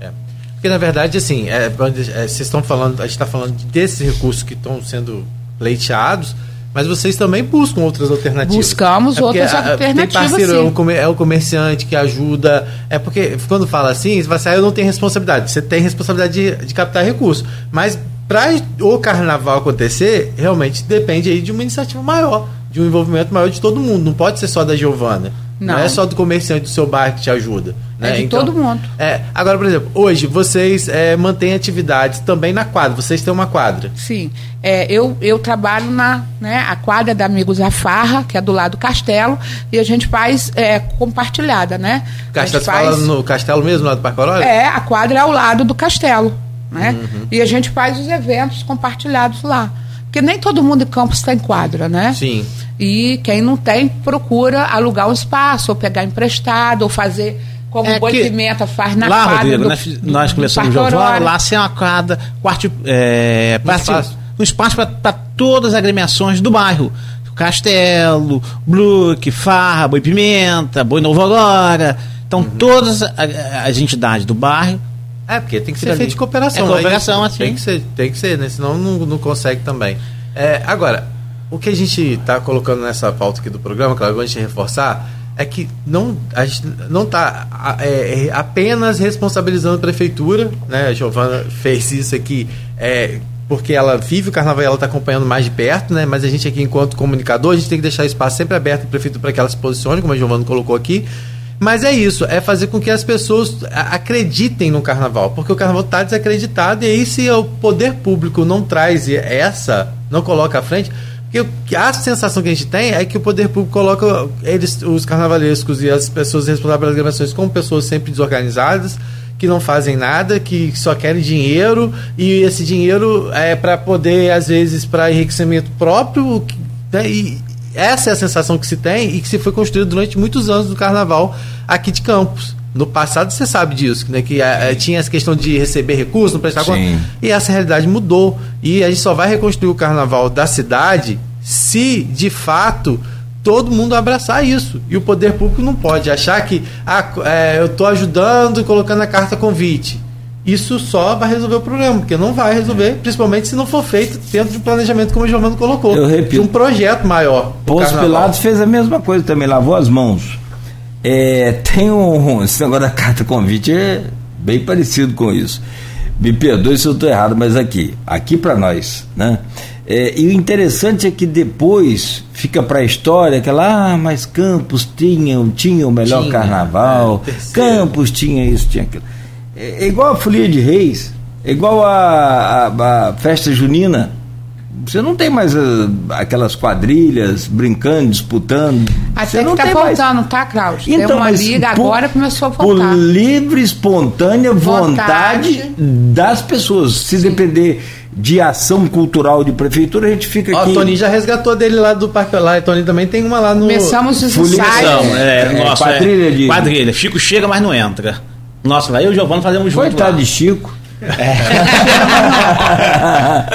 É. Porque na verdade, assim, é, é, vocês estão falando, a gente está falando desses recursos que estão sendo pleiteados mas vocês também buscam outras alternativas. Buscamos é outras alternativas. Tem parceiro, sim. é o comerciante que ajuda. É porque quando fala assim, você vai sair, eu não tenho responsabilidade. Você tem responsabilidade de, de captar recursos. Mas para o carnaval acontecer, realmente depende aí de uma iniciativa maior, de um envolvimento maior de todo mundo. Não pode ser só da Giovana. Não. não é só do comerciante do seu bairro que te ajuda. Né? É de então, todo mundo. É, agora, por exemplo, hoje vocês é, mantêm atividades também na quadra. Vocês têm uma quadra. Sim. É, eu, eu trabalho na né, a quadra da Amigos Afarra, que é do lado do castelo, e a gente faz é, compartilhada, né? Castelo, faz... fala no castelo mesmo, lá do Parque Aurora? É, a quadra é ao lado do castelo. Né? Uhum. E a gente faz os eventos compartilhados lá. Porque nem todo mundo em campus tem quadra, né? Sim. E quem não tem, procura alugar um espaço, ou pegar emprestado, ou fazer como é Boi Pimenta faz na lá, quadra. Rodrigo, do, nós, do, nós começamos Giovana, lá sem uma quadra, quarto, é, um espaço, um espaço para todas as agremiações do bairro. Castelo, Bluque, Farra, Boi Pimenta, Boi Novo Agora. Então, uhum. todas as entidades do bairro é, porque tem que ser feito de cooperação. É cooperação, assim. Tem que ser, tem que ser, né? Senão não, não consegue também. É, agora, o que a gente está colocando nessa pauta aqui do programa, claro, a gente reforçar, é que não a gente não está é, é, apenas responsabilizando a prefeitura, né? A Giovana fez isso aqui é, porque ela vive o carnaval e ela está acompanhando mais de perto, né? Mas a gente aqui, enquanto comunicador, a gente tem que deixar o espaço sempre aberto para a prefeitura para que ela se posicione, como a Giovana colocou aqui. Mas é isso, é fazer com que as pessoas acreditem no carnaval, porque o carnaval está desacreditado e aí se o poder público não traz essa, não coloca à frente, porque a sensação que a gente tem é que o poder público coloca eles, os carnavalescos e as pessoas responsáveis pelas gravações como pessoas sempre desorganizadas, que não fazem nada, que só querem dinheiro e esse dinheiro é para poder às vezes para enriquecimento próprio, né? e essa é a sensação que se tem e que se foi construída durante muitos anos do carnaval aqui de Campos. No passado você sabe disso, né? Que é, tinha essa questão de receber recursos, não prestar conta. E essa realidade mudou. E a gente só vai reconstruir o carnaval da cidade se, de fato, todo mundo abraçar isso. E o poder público não pode achar que ah, é, eu estou ajudando e colocando a carta convite. Isso só vai resolver o problema, porque não vai resolver, principalmente se não for feito dentro de um planejamento, como o Giovanni colocou. Eu repito. De um projeto maior. Pôs Pilatos fez a mesma coisa também, lavou as mãos É, tem um. Esse negócio da carta convite é bem parecido com isso. Me perdoe se eu estou errado, mas aqui, aqui para nós, né? É, e o interessante é que depois fica para a história que lá, ah, mas Campos tinha, tinha o melhor tinha, carnaval, é, Campos tinha isso, tinha aquilo. É, é, igual a Folia de Reis, é igual a, a, a festa junina você não tem mais uh, aquelas quadrilhas brincando, disputando. Até que está voltando, mais... tá, Cláudio? Então, tem uma liga por, agora começou a voltar. Por livre, espontânea vontade, vontade das pessoas. Se Sim. depender de ação cultural de prefeitura, a gente fica aqui. O Toninho já resgatou dele lá do Parque lá. E Toninho também tem uma lá no. Começamos os ensaios. É, é, nossa, quadrilha, é, de... quadrilha. Chico chega, mas não entra. Nossa, lá eu e o Giovanni fazemos junto. Coitado de Chico. É.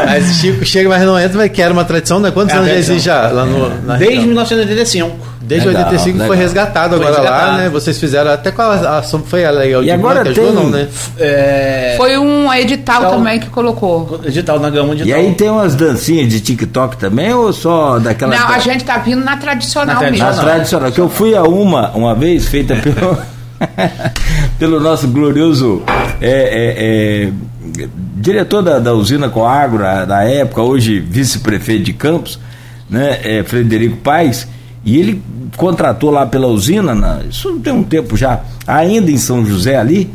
mas Chico chega, mas não entra, mas que era uma tradição, né? Quantos é anos já existe já lá no. Na Desde 1985. Desde legal, 85 legal. foi resgatado foi agora resgatado. lá, né? Vocês fizeram até qual a ação foi a lei E agora tem, ajudou, não, né? É... Foi um edital então, também que colocou. Edital na gama E aí tem umas dancinhas de TikTok também ou só daquela Não, a gente tá vindo na tradicional, na tradicional mesmo. Na tradicional, que eu fui a uma uma vez feita pelo pelo nosso glorioso é, é, é, diretor da, da usina Coagro da época, hoje vice-prefeito de Campos, né, é, Frederico Paes, e ele contratou lá pela usina, na, isso tem um tempo já, ainda em São José ali,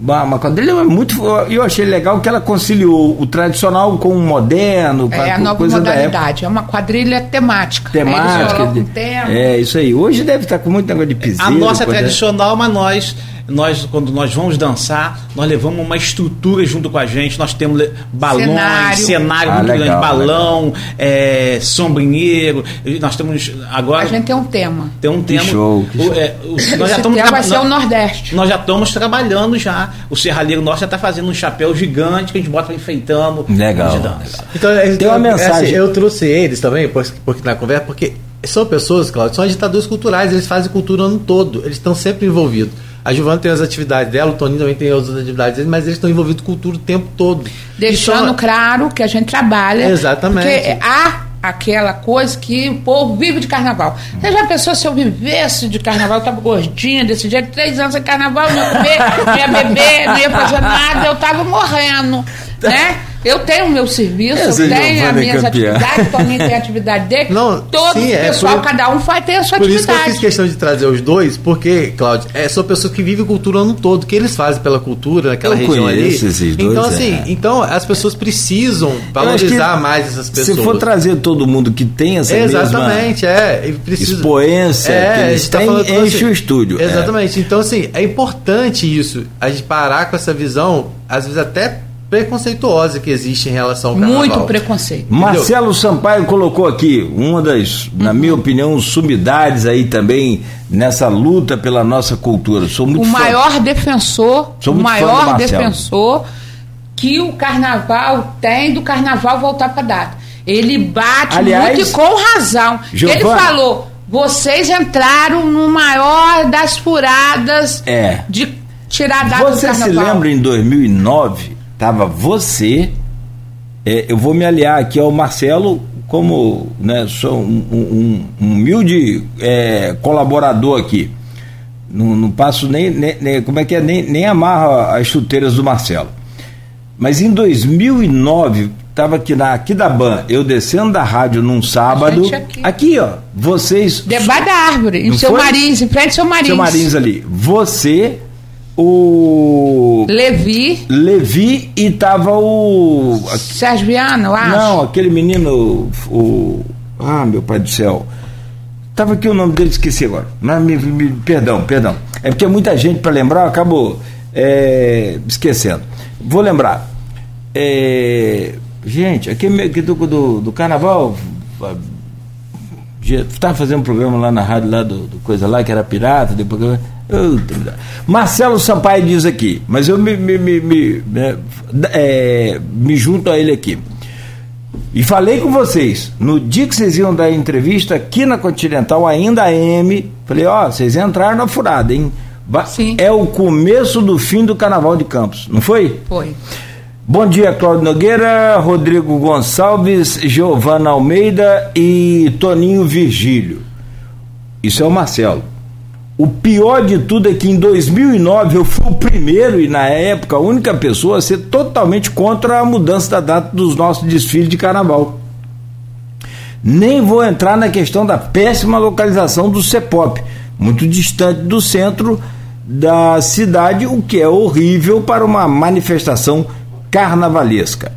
uma, uma quadrilha é muito. Eu achei legal que ela conciliou o tradicional com o moderno. É a nova modalidade, é uma quadrilha temática. Temática. É, é, isso aí. Hoje deve estar com muito negócio de piseiro. A nossa é tradicional, mas nós nós quando nós vamos dançar, nós levamos uma estrutura junto com a gente, nós temos balões, cenário, cenário ah, muito legal, grande, balão, é, sombrinheiro, nós temos agora... A gente tem um tema. Tem um tema. Que show. Que o, é, o, nós já estamos vai ser o Nordeste. Nós já estamos trabalhando já, o serralheiro nosso já está fazendo um chapéu gigante que a gente bota enfeitando. Legal. legal. Então, tem então, uma mensagem. Assim, eu trouxe eles também, porque, porque na conversa, porque são pessoas, Claudio, são agitadores culturais, eles fazem cultura o ano todo, eles estão sempre envolvidos. A Giovana tem as atividades dela, o Toninho também tem outras atividades dele, mas eles estão envolvidos com cultura o tempo todo. Deixando então, claro que a gente trabalha. Exatamente. Porque há aquela coisa que o povo vive de carnaval. Você já pensou se eu vivesse de carnaval, eu estava gordinha desse jeito, três anos sem carnaval, não ia comer, não ia beber, não ia fazer nada, eu estava morrendo, né? Eu tenho o meu serviço, eu tenho as minhas atividades, Toninho tem a atividade dele. Não, todo sim, o é pessoal, é cada um vai ter a sua por atividade. Por isso que eu fiz questão de trazer os dois, porque, Cláudio, é, são pessoas que vivem cultura o ano todo, que eles fazem pela cultura naquela eu região ali. Esses dois, então, assim, é. então as pessoas precisam valorizar mais essas pessoas. Se for trazer todo mundo que tem essa Exatamente, mesma é. Precisa, expoência, é, que eles tá têm, enche assim, o estúdio. É. Exatamente. É. Então, assim, é importante isso, a gente parar com essa visão, às vezes até preconceituosa que existe em relação ao carnaval. Muito preconceito. Marcelo Sampaio colocou aqui uma das, uhum. na minha opinião, sumidades aí também nessa luta pela nossa cultura. Sou muito o fã. maior defensor, Sou o maior defensor que o carnaval tem do carnaval voltar para data. Ele bate Aliás, muito e com razão. Giovana, Ele falou: vocês entraram no maior das furadas é. de tirar a data Você do carnaval. Você se lembra em 2009? Tava você, é, eu vou me aliar aqui ao Marcelo como né, sou um, um, um humilde é, colaborador aqui. Não, não passo nem, nem, nem, como é que é, nem, nem amarro as chuteiras do Marcelo. Mas em 2009, estava aqui na aqui da Ban, eu descendo da rádio num sábado. Aqui. aqui. ó. Vocês. Debaixo da árvore, em seu Marins, em frente ao seu Marins. Seu Marins ali. Você, o Levi. Levi e tava o Sérgio Viana, eu acho. Não, aquele menino o Ah, meu pai do céu. Tava aqui o nome dele, esqueci agora. Mas me, me, perdão, perdão. É porque é muita gente para lembrar, eu acabo é, esquecendo. Vou lembrar. É, gente, aqui do, do, do carnaval estava fazendo um programa lá na rádio lá do, do coisa lá que era pirata, depois Marcelo Sampaio diz aqui, mas eu me, me, me, me, é, me junto a ele aqui. E falei com vocês, no dia que vocês iam dar entrevista aqui na Continental, ainda a M, falei, ó, vocês entraram na furada, hein? Sim. É o começo do fim do Carnaval de Campos, não foi? Foi. Bom dia, Cláudio Nogueira, Rodrigo Gonçalves, Giovana Almeida e Toninho Virgílio. Isso é o Marcelo. O pior de tudo é que em 2009 eu fui o primeiro e na época a única pessoa a ser totalmente contra a mudança da data dos nossos desfiles de carnaval. Nem vou entrar na questão da péssima localização do CEPOP, muito distante do centro da cidade, o que é horrível para uma manifestação carnavalesca.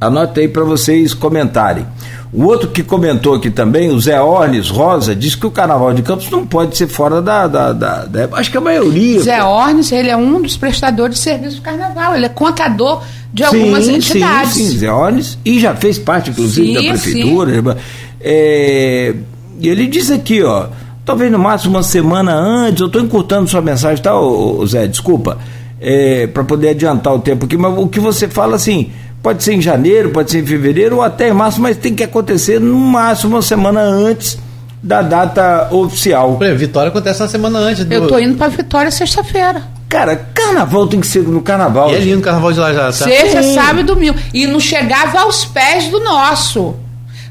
Anote aí para vocês comentarem. O outro que comentou aqui também, o Zé Ornes Rosa, disse que o Carnaval de Campos não pode ser fora da. da, da, da acho que a maioria. Zé Ornes, ele é um dos prestadores de serviço do Carnaval, ele é contador de algumas sim, entidades. Sim, sim, Zé Ornes, e já fez parte, inclusive, sim, da prefeitura. É, e ele diz aqui, ó, talvez no máximo uma semana antes, eu estou encurtando sua mensagem, tá, ô, Zé? Desculpa, é, para poder adiantar o tempo aqui, mas o que você fala assim Pode ser em janeiro, pode ser em fevereiro ou até em março, mas tem que acontecer no máximo uma semana antes da data oficial. Exemplo, Vitória acontece uma semana antes. Do... Eu tô indo para Vitória sexta-feira. Cara, carnaval tem que ser no carnaval. E é lindo o carnaval de lá já. Tá? Sexta, sábado e domingo. E não chegava aos pés do nosso.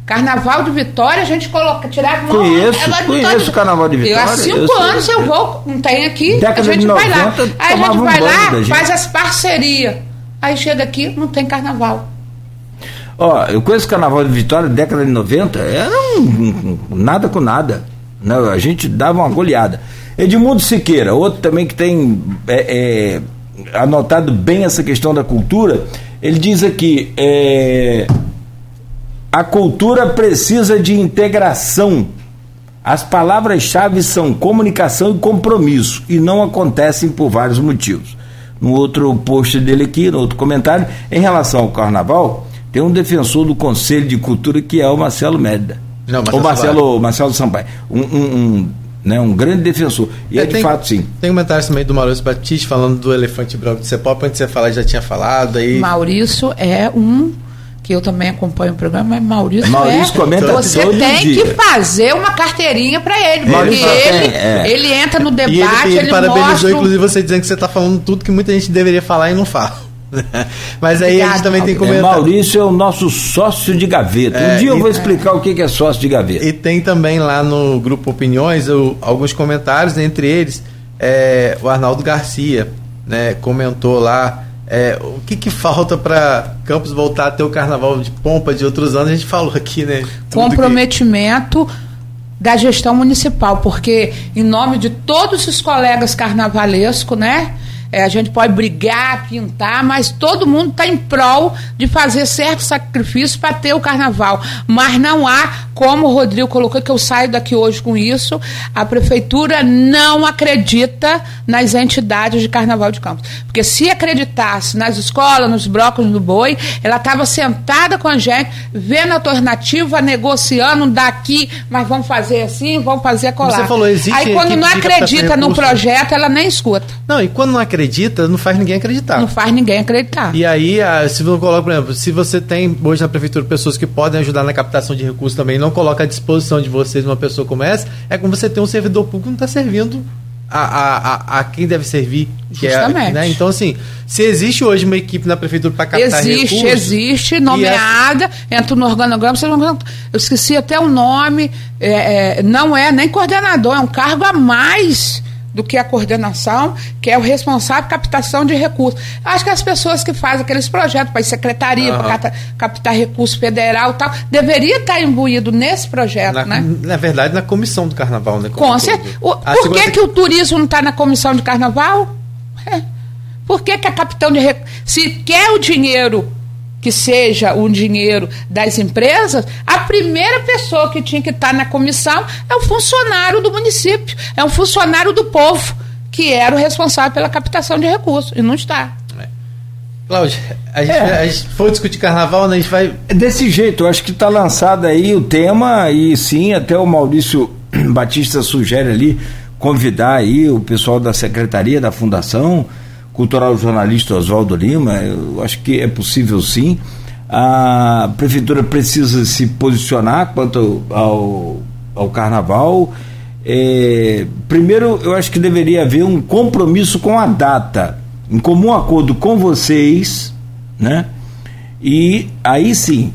Carnaval de Vitória, a gente coloca, tirava uma Conheço, conheço o Carnaval de Vitória. Eu, há cinco eu anos sei. eu vou, não tem aqui, Década a gente 90, vai lá. Aí a gente vai lá, faz as parcerias. Aí chega aqui, não tem carnaval. Ó, eu conheço o carnaval de Vitória, década de 90, era um, um, nada com nada. Né? A gente dava uma goleada. Edmundo Siqueira, outro também que tem é, é, anotado bem essa questão da cultura, ele diz aqui: é, a cultura precisa de integração. As palavras-chave são comunicação e compromisso, e não acontecem por vários motivos no outro post dele aqui, no outro comentário, em relação ao carnaval, tem um defensor do Conselho de Cultura que é o Marcelo Média. Não, Marcelo o Marcelo, Marcelo Sampaio. Um, um, um, né, um grande defensor. E é, é de tem, fato, sim. Tem comentários também do Maurício Batista falando do elefante branco de Cepop, antes de você falar, já tinha falado. Aí... Maurício é um que eu também acompanho o programa, mas Maurício, Maurício é, comenta você todo tem dia. que fazer uma carteirinha para ele, porque ele, é. ele entra no debate, e ele, ele, ele parabenizou, mostra... inclusive, você dizendo que você está falando tudo que muita gente deveria falar e não fala. Mas aí Obrigado, a gente também tem comentário. É, Maurício é o nosso sócio de gaveta. É, um dia eu vou explicar o que é sócio de gaveta. E tem também lá no grupo Opiniões o, alguns comentários, entre eles é, o Arnaldo Garcia né, comentou lá é, o que, que falta para Campos voltar a ter o carnaval de pompa de outros anos? A gente falou aqui, né? Comprometimento. Que da gestão municipal, porque em nome de todos os colegas carnavalescos, né? É, a gente pode brigar, pintar, mas todo mundo está em prol de fazer certo sacrifício para ter o carnaval. Mas não há, como o Rodrigo colocou, que eu saio daqui hoje com isso, a prefeitura não acredita nas entidades de carnaval de Campos. Porque se acreditasse nas escolas, nos blocos do boi, ela estava sentada com a gente, vendo a alternativa, negociando daqui, mas vamos fazer assim, vamos fazer colar. Você falou, existe Aí quando não acredita no projeto, ela nem escuta. Não, e quando não acredita, acredita, não faz ninguém acreditar. Não faz ninguém acreditar. E aí, se você coloca, por exemplo, se você tem hoje na prefeitura pessoas que podem ajudar na captação de recursos também, não coloca à disposição de vocês uma pessoa como essa, é como você tem um servidor público que não está servindo a, a, a, quem deve servir. Justamente. É, né? Então, assim, se existe hoje uma equipe na prefeitura para captar existe, recursos... Existe, existe, nomeada, é... entra no organograma, eu esqueci até o nome, é, é, não é nem coordenador, é um cargo a mais do que a coordenação, que é o responsável captação de recursos. Acho que as pessoas que fazem aqueles projetos para secretaria, uhum. para captar recurso federal e tal, deveria estar imbuído nesse projeto, na, né? Na verdade, na comissão do carnaval, né? Com certeza. Por que, que o turismo não está na comissão de carnaval? É. Por que, que a capitão de recursos. Se quer o dinheiro que seja um dinheiro das empresas, a primeira pessoa que tinha que estar na comissão é o funcionário do município, é um funcionário do povo, que era o responsável pela captação de recursos, e não está. É. Cláudia, a gente, é. a gente for discutir carnaval, né, a gente vai. É desse jeito, eu acho que está lançado aí o tema, e sim, até o Maurício Batista sugere ali convidar aí o pessoal da secretaria, da fundação, cultural jornalista Oswaldo Lima, eu acho que é possível sim. A prefeitura precisa se posicionar quanto ao, ao carnaval. É, primeiro, eu acho que deveria haver um compromisso com a data, em comum acordo com vocês, né? E aí sim,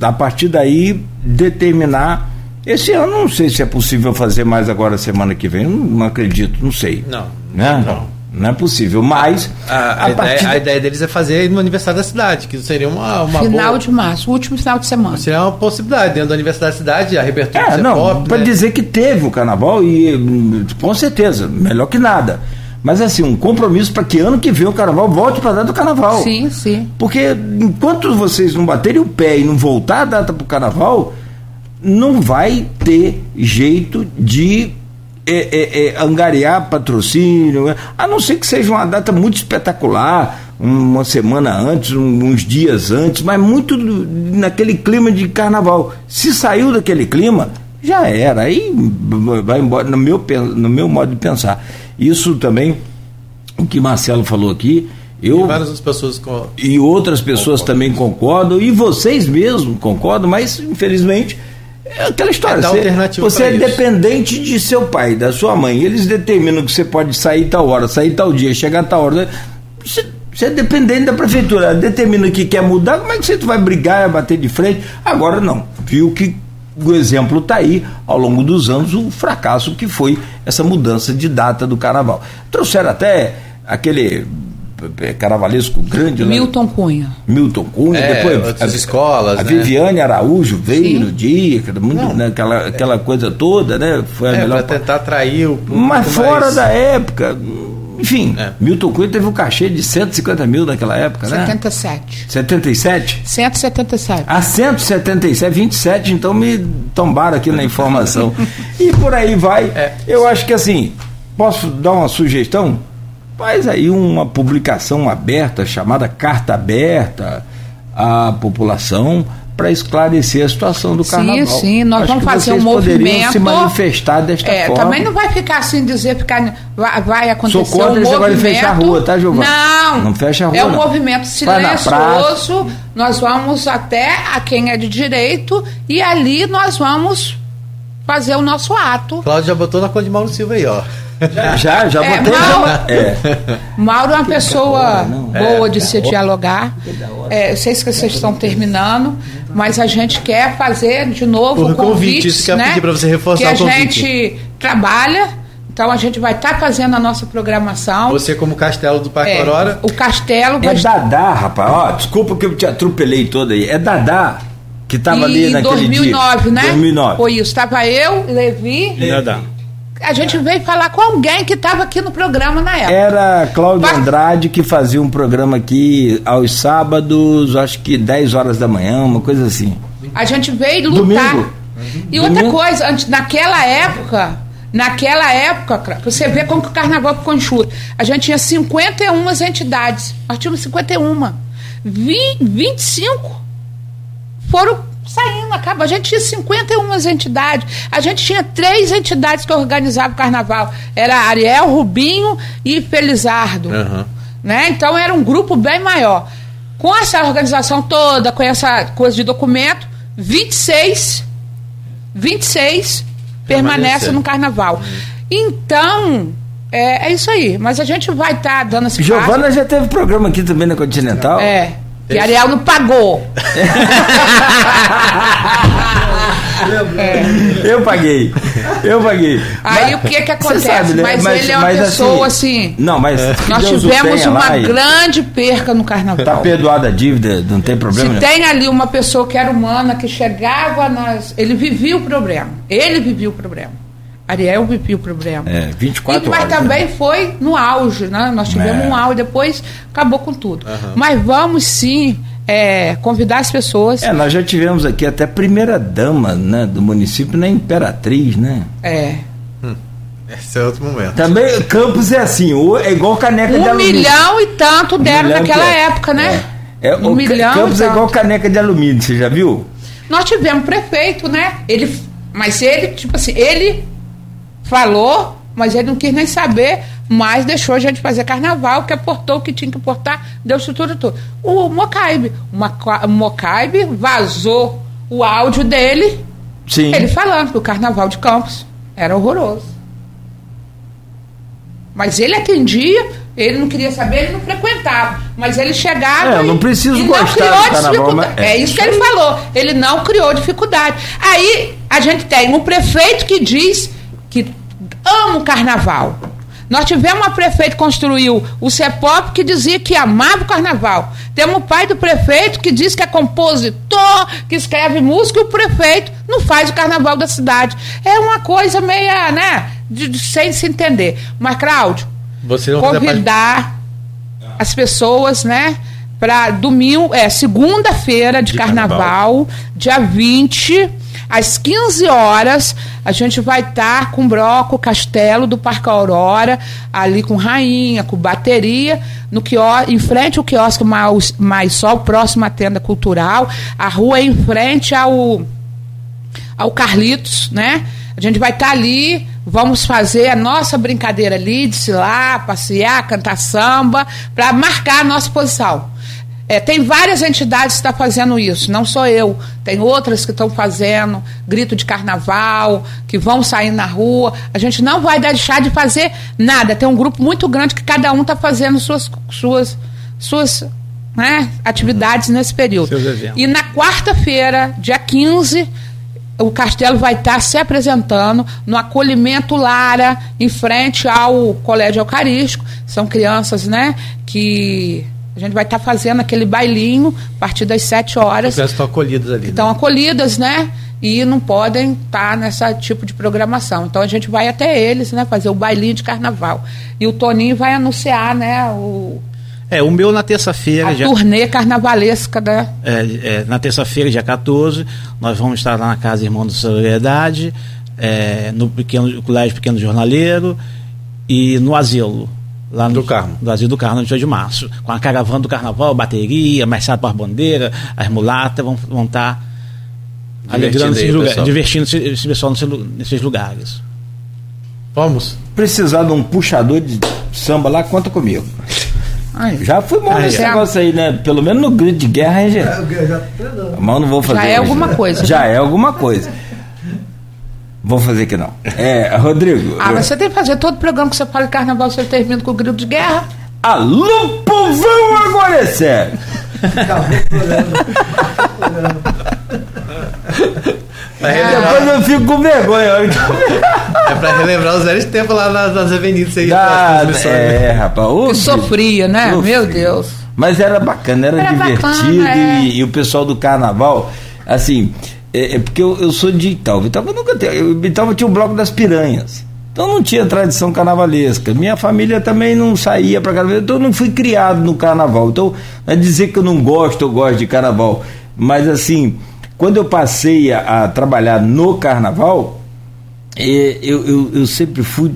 a partir daí, determinar Esse ano não sei se é possível fazer mais agora semana que vem, não, acredito, não sei. Não. Né? Não. Não é possível, mas. A, a, a, ideia, a, ideia, deles é fazer no aniversário da cidade, que seria uma. uma final boa, de março, último final de semana. Seria uma possibilidade, dentro do aniversário da cidade, a repertório é, não, Para né? dizer que teve o carnaval, e com certeza, melhor que nada. Mas assim, um compromisso para que ano que vem o carnaval volte para a data do carnaval. Sim, sim. Porque enquanto vocês não baterem o pé e não voltar a data para o carnaval, não vai ter jeito de é, é, é, angariar patrocínio, a não ser que seja uma data muito espetacular, uma semana antes, uns dias antes, mas muito naquele clima de carnaval. Se saiu daquele clima, já era. Aí vai embora, no meu, no meu modo de pensar. Isso também, o que Marcelo falou aqui, eu, e várias outras pessoas e outras pessoas concordam. também concordam, e vocês mesmos concordam, mas infelizmente é aquela história. É você, você é isso. dependente de seu pai, da sua mãe. Eles determinam que você pode sair tal hora, sair tal dia, chegar tal hora. Você, você é dependente da prefeitura. Determina que quer mudar, como é que você vai brigar, bater de frente? Agora não. Viu que o exemplo está aí, ao longo dos anos, o fracasso que foi essa mudança de data do carnaval. Trouxeram até aquele carnavalesco grande Milton lá. Cunha. Milton Cunha, é, depois as escolas. A né? Viviane Araújo veio Sim. no dia, muito, né, aquela, aquela coisa toda, né? Foi a é, melhor. Para tentar atrair o Mas fora mais... da época. Enfim, é. Milton Cunha teve um cachê de 150 mil naquela época, 77. né? 77. 177? Ah, 177, 27, então me tombaram aqui na informação. e por aí vai. É. Eu acho que assim, posso dar uma sugestão? Faz aí uma publicação aberta, chamada Carta Aberta à população, para esclarecer a situação do carnaval. Sim, sim, nós Acho vamos fazer um movimento. se manifestar desta é, forma. Também não vai ficar assim dizer ficar vai, vai acontecer Sou contra um esse movimento. de fechar a rua, tá, Giovana? Não. Não fecha a rua. É um não. movimento silencioso. Nós vamos até a quem é de direito e ali nós vamos fazer o nosso ato. Cláudio já botou na conta de Mauro Silva aí, ó. Já, já, é, botei. Mauro, é. Mauro é uma pessoa boa é. de se dialogar. É, eu sei que vocês estão terminando, mas a gente quer fazer de novo o convite. convite isso que eu né? pedir para você reforçar que o convite. a gente trabalha. Então a gente vai estar tá fazendo a nossa programação. Você como Castelo do Parque é, Aurora? O Castelo. É Dadá, rapaz. Ó, desculpa que eu te atropelei toda aí. É Dadá que estava ali naquele 2009, dia. né? 2009. Foi isso. Estava eu, Levi. Dadá a gente veio falar com alguém que estava aqui no programa na época. Era Cláudio Andrade que fazia um programa aqui aos sábados, acho que 10 horas da manhã, uma coisa assim. A gente veio lutar. Domingo. E outra Domingo. coisa, antes, naquela época, naquela época, você vê como que o carnaval ficou enxuto. A gente tinha 51 entidades. Nós tínhamos 51. 20, 25 foram saindo, acaba. A gente tinha 51 entidades. A gente tinha três entidades que organizavam o carnaval. Era Ariel, Rubinho e Felizardo. Uhum. Né? Então era um grupo bem maior. Com essa organização toda, com essa coisa de documento, 26, 26 permanecem no carnaval. Então, é, é, isso aí. Mas a gente vai estar tá dando esse Giovana passo. já teve programa aqui também na Continental. É. E Ariel não pagou. É. Eu paguei. Eu paguei. Aí mas, o que que acontece? Sabe, né? mas, mas, ele é uma mas, pessoa assim, assim. Não, mas nós Deus tivemos uma grande perca no carnaval. Tá perdoada a dívida, não tem problema. Se tem ali uma pessoa que era humana que chegava nas, ele vivia o problema. Ele vivia o problema. Ariel vivia o problema. É, 24 e, mas horas. Mas também né? foi no auge, né? Nós tivemos é. um auge, depois acabou com tudo. Uhum. Mas vamos sim é, convidar as pessoas. É, nós já tivemos aqui até a primeira dama né, do município, né? Imperatriz, né? É. Hum. Esse é outro momento. Também Campos é assim, é igual caneca um de alumínio. Um milhão e tanto deram naquela é. época, né? É. é um milhão Campos é igual caneca de alumínio, você já viu? Nós tivemos prefeito, né? Ele, mas ele, tipo assim, ele falou, mas ele não quis nem saber, mas deixou a gente fazer carnaval, que aportou o que tinha que aportar, deu estrutura tudo. O Mocaibe, o Mocaibe vazou o áudio dele, Sim. ele falando que o carnaval de Campos era horroroso. Mas ele atendia, Ele não queria saber, ele não frequentava. Mas ele chegava. É, eu não preciso e gostar não criou carnaval, dificuldade. É isso que ele falou. Ele não criou dificuldade. Aí a gente tem um prefeito que diz que ama o carnaval. Nós tivemos uma prefeita que construiu o CEPOP que dizia que amava o carnaval. Temos o pai do prefeito que diz que é compositor, que escreve música, e o prefeito não faz o carnaval da cidade. É uma coisa meia, né, de, de- sem se entender. Mas, Cláudio, convidar as pessoas, né? Para domingo, é segunda-feira de, De carnaval, carnaval. dia 20, às 15 horas, a gente vai estar com o Broco Castelo do Parque Aurora, ali com rainha, com bateria, no quió, em frente ao quiosque Mais, Mais Sol, próximo à tenda cultural, a rua é em frente ao ao Carlitos, né? A gente vai estar ali, vamos fazer a nossa brincadeira ali, desfilar, passear, cantar samba, para marcar a nossa posição. É, tem várias entidades que estão fazendo isso, não sou eu. Tem outras que estão fazendo, grito de carnaval, que vão sair na rua. A gente não vai deixar de fazer nada. Tem um grupo muito grande que cada um está fazendo suas, suas, suas né, atividades nesse período. E na quarta-feira, dia 15, o Castelo vai estar se apresentando no acolhimento Lara, em frente ao Colégio Eucarístico. São crianças, né, que a gente vai estar fazendo aquele bailinho a partir das 7 horas. As estão acolhidas ali. né? Estão acolhidas, né? E não podem estar nessa tipo de programação. Então a gente vai até eles, né? Fazer o bailinho de carnaval. E o Toninho vai anunciar, né? O, É, o meu na terça-feira, a dia- turnê carnavalesca da. é, é, na terça-feira, dia 14, nós vamos estar lá na Casa Irmão da Solidariedade, é, no pequeno, Colégio Pequeno Jornaleiro e no Asilo. Lá no Do Carmo. Do Asilo do Carmo, no dia de março. Com a caravana do carnaval, bateria, Marçado para bandeira, as mulatas vão, vão estar alegrando aí esses lugares, divertindo esse, pessoal nesses lu- nesses lugares. Vamos? Precisar de um puxador de samba lá, conta comigo. Ai, Já fui bom Aí, nesse é. negócio aí, né? Pelo menos no grito de guerra, hein, gente? Mas não vou fazer. Já é hoje, alguma né? coisa. Já é alguma coisa. Vou fazer que não. É, Rodrigo. Ah, eu- mas você tem que fazer todo programa que você fala de carnaval, você termina com o grito de guerra. Alô, povão, agora é sério. Depois eu fico com vergonha. É pra relembrar os velhos tempos lá nas, nas avenidas aí. Ah, é, rapaz. ô, Que sofria, né? Sofria. Meu Deus. Mas era bacana, era, Era divertido bacana, é. e, e o pessoal do carnaval, assim, é, é porque eu, eu sou de Itaúba. Itaúba nunca teve. Itaúba tinha o bloco das piranhas. Então não tinha tradição carnavalesca. Minha família também não saía para carnaval. Então eu não fui criado no carnaval. Então, não é dizer que eu não gosto, eu gosto de carnaval. Mas assim, quando eu passei a, a trabalhar no carnaval, é, eu, eu, eu sempre fui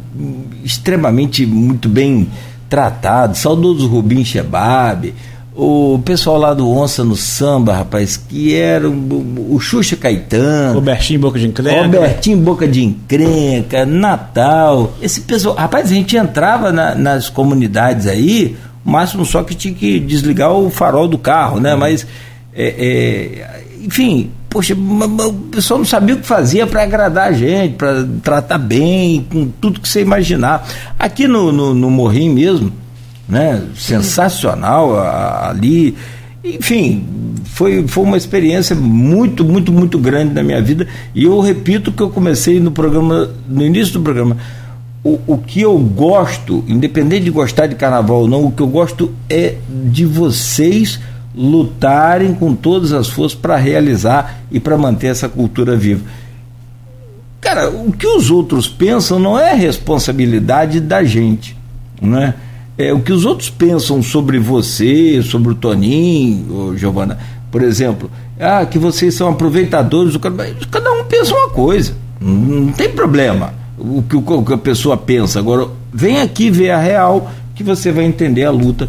extremamente muito bem tratado. Saudoso Rubim Shebab, o pessoal lá do Onça no Samba, rapaz, que era o, o Xuxa Caetano. Robertinho Boca de Encrenca. Robertinho Boca de Encrenca, Natal. Esse pessoal. Rapaz, a gente entrava na- nas comunidades aí, o máximo só que tinha que desligar o farol do carro, né? Mas, é, é, enfim, poxa, o pessoal não sabia o que fazia para agradar a gente, para tratar bem, com tudo que você imaginar. Aqui no, no, no Morrim mesmo, né? Sensacional ali. Enfim, foi, foi uma experiência muito, muito, muito grande na minha vida. E eu repito que eu comecei no programa, no início do programa. O, o que eu gosto, independente de gostar de carnaval ou não, o que eu gosto é de vocês lutarem com todas as forças para realizar e para manter essa cultura viva. Cara, o que os outros pensam não é responsabilidade da gente, né? É o que os outros pensam sobre você, sobre o Toninho, Giovana, por exemplo, ah, que vocês são aproveitadores. Cada um pensa uma coisa, não, não tem problema o que, o que a pessoa pensa. Agora, vem aqui ver a real que você vai entender a luta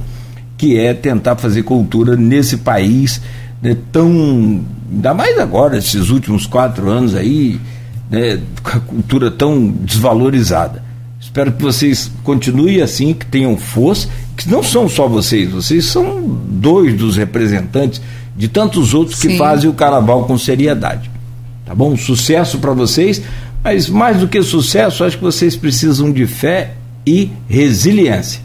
que é tentar fazer cultura nesse país né, tão. Ainda mais agora, esses últimos quatro anos aí, né, com a cultura tão desvalorizada. Espero que vocês continuem assim, que tenham força, que não são só vocês, vocês são dois dos representantes de tantos outros que Sim. fazem o carnaval com seriedade. Tá bom? Sucesso para vocês, mas mais do que sucesso, acho que vocês precisam de fé e resiliência.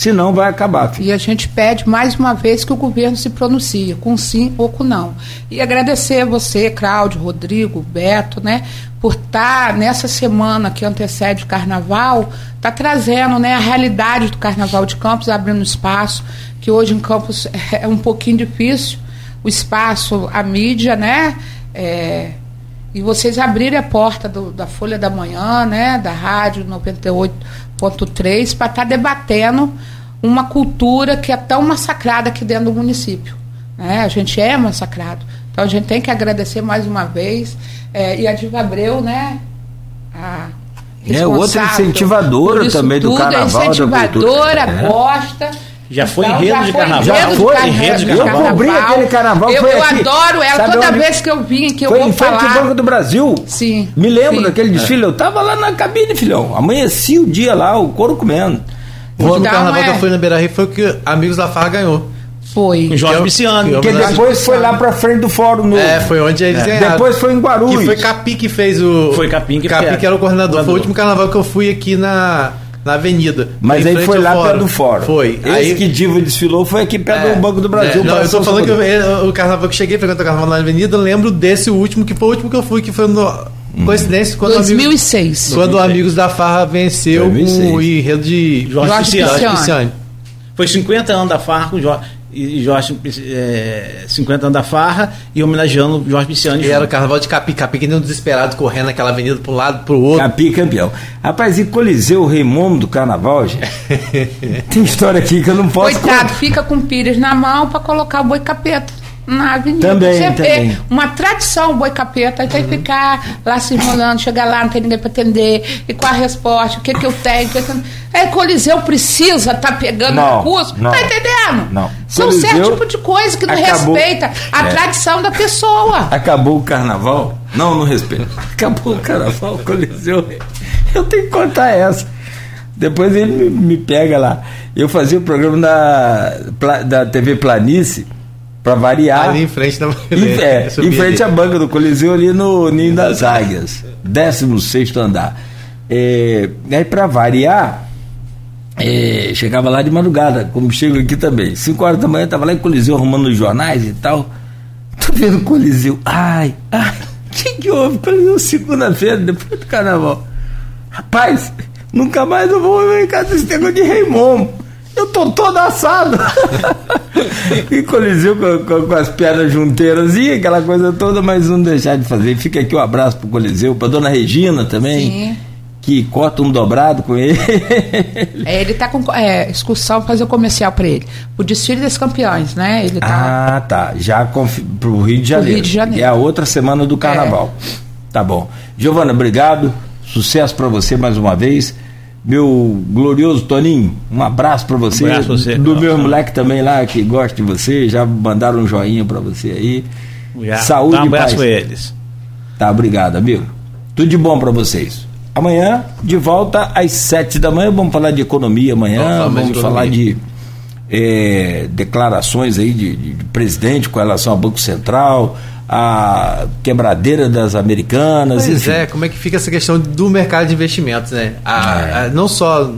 Senão vai acabar. E a gente pede mais uma vez que o governo se pronuncie, com sim ou com não. E agradecer a você, Cláudio, Rodrigo, Beto, né, por estar tá nessa semana que antecede o carnaval, tá trazendo né, a realidade do carnaval de Campos, abrindo espaço, que hoje em Campos é um pouquinho difícil, o espaço, a mídia, né? É, e vocês abrirem a porta do, da Folha da Manhã, né, da Rádio 98.3, para estar tá debatendo uma cultura que é tão massacrada aqui dentro do município. Né? A gente é massacrado. Então a gente tem que agradecer mais uma vez. É, e a Diva Abreu, né? A é outra incentivadora também do carnaval. Incentivadora, é. gosta já foi então, enredo de carnaval. Já foi enredo de carnaval. Eu cobri aquele carnaval. Eu, eu adoro ela Sabe toda onde? vez que eu vim, que eu foi vou em frente falar. Banco do Brasil. Sim. Me lembro sim. daquele desfile. Eu tava lá na cabine, filhão. Amanheci o dia lá, o couro comendo. O último então, carnaval é... que eu fui na Beira Rio foi o que Amigos da Farra ganhou. Foi. Com Jorge Pisciano. Que depois foi lá pra frente do Fórum Novo. É, foi onde eles é. ganharam. Depois foi em Guarulhos. Que foi Capi que fez o... Foi Capim que, Capi que era o coordenador. Foi o último carnaval que eu fui aqui na na avenida. Mas aí foi lá perto do fórum. Foi. Esse aí, que Diva desfilou foi aqui perto é, do Banco do Brasil. É, não, eu tô falando que eu, o carnaval que eu cheguei, frequentando o carnaval na avenida, lembro desse último, que foi o último que eu fui, que foi no. Hum. Coincidência quando 2006. Amigos, quando 2006. Amigos da Farra venceu 2006. com o enredo de Jorge, Jorge Pisciani. Foi 50 anos da Farra com Jorge e Jorge, é, 50 anos da farra, e homenageando Jorge Pisciani. E era o carnaval de Capi, Capi que nem um desesperado correndo naquela avenida para um lado para o outro. Capi campeão. Rapaz, e Coliseu, o Raimundo do carnaval, gente. Tem história aqui que eu não posso. Coitado, fica com pires na mão para colocar o boi capeta na avenida. Também, Você também. vê uma tradição, boi capeta, tem que ficar lá se enrolando, chegar lá, não tem ninguém para atender, e qual a resposta, o que, que eu tenho. Que que eu... É, Coliseu precisa estar tá pegando não, recurso, não, tá entendendo? Não. São Coliseu certo tipo de coisa que não acabou, respeita a é, tradição da pessoa. Acabou o carnaval? Não, não respeita. Acabou o carnaval, Coliseu. Eu tenho que contar essa. Depois ele me, me pega lá. Eu fazia o programa da, da TV Planície para variar. Ali em frente da em, é, em frente à banca do Coliseu, ali no Ninho das Águias, 16 andar. É, aí, para variar, é, chegava lá de madrugada, como chego aqui também. 5 horas da manhã, estava lá em Coliseu arrumando os jornais e tal. Tô vendo o Coliseu. Ai, ai, o que, que houve? Coliseu segunda-feira, depois do carnaval. Rapaz, nunca mais eu vou ver em casa desse negócio de Raimundo. Eu tô todo assado. e Coliseu com, com, com, as pernas junteiras e aquela coisa toda, mas não deixar de fazer. Fica aqui um abraço pro Coliseu, pra dona Regina também. Sim. Que corta um dobrado com ele. É, ele tá com é, excursão fazer o comercial para ele. O desfile dos campeões, né? Ele tá... Ah, tá. Já confi... pro Rio de Janeiro. Rio de Janeiro. É a outra semana do carnaval. É. Tá bom. Giovana, obrigado. Sucesso para você mais uma vez meu glorioso Toninho, um abraço para você. Um abraço você. Do meu moleque também lá que gosta de você, já mandaram um joinha para você aí. Já. Saúde Dá um abraço para eles. Tá, obrigado, amigo. Tudo de bom para vocês. Amanhã, de volta às sete da manhã, vamos falar de economia amanhã, vamos, vamos de falar de é, declarações aí de, de, de presidente com relação ao Banco Central, a quebradeira das americanas. Pois enfim. é, como é que fica essa questão do mercado de investimentos, né? A, é. a, não só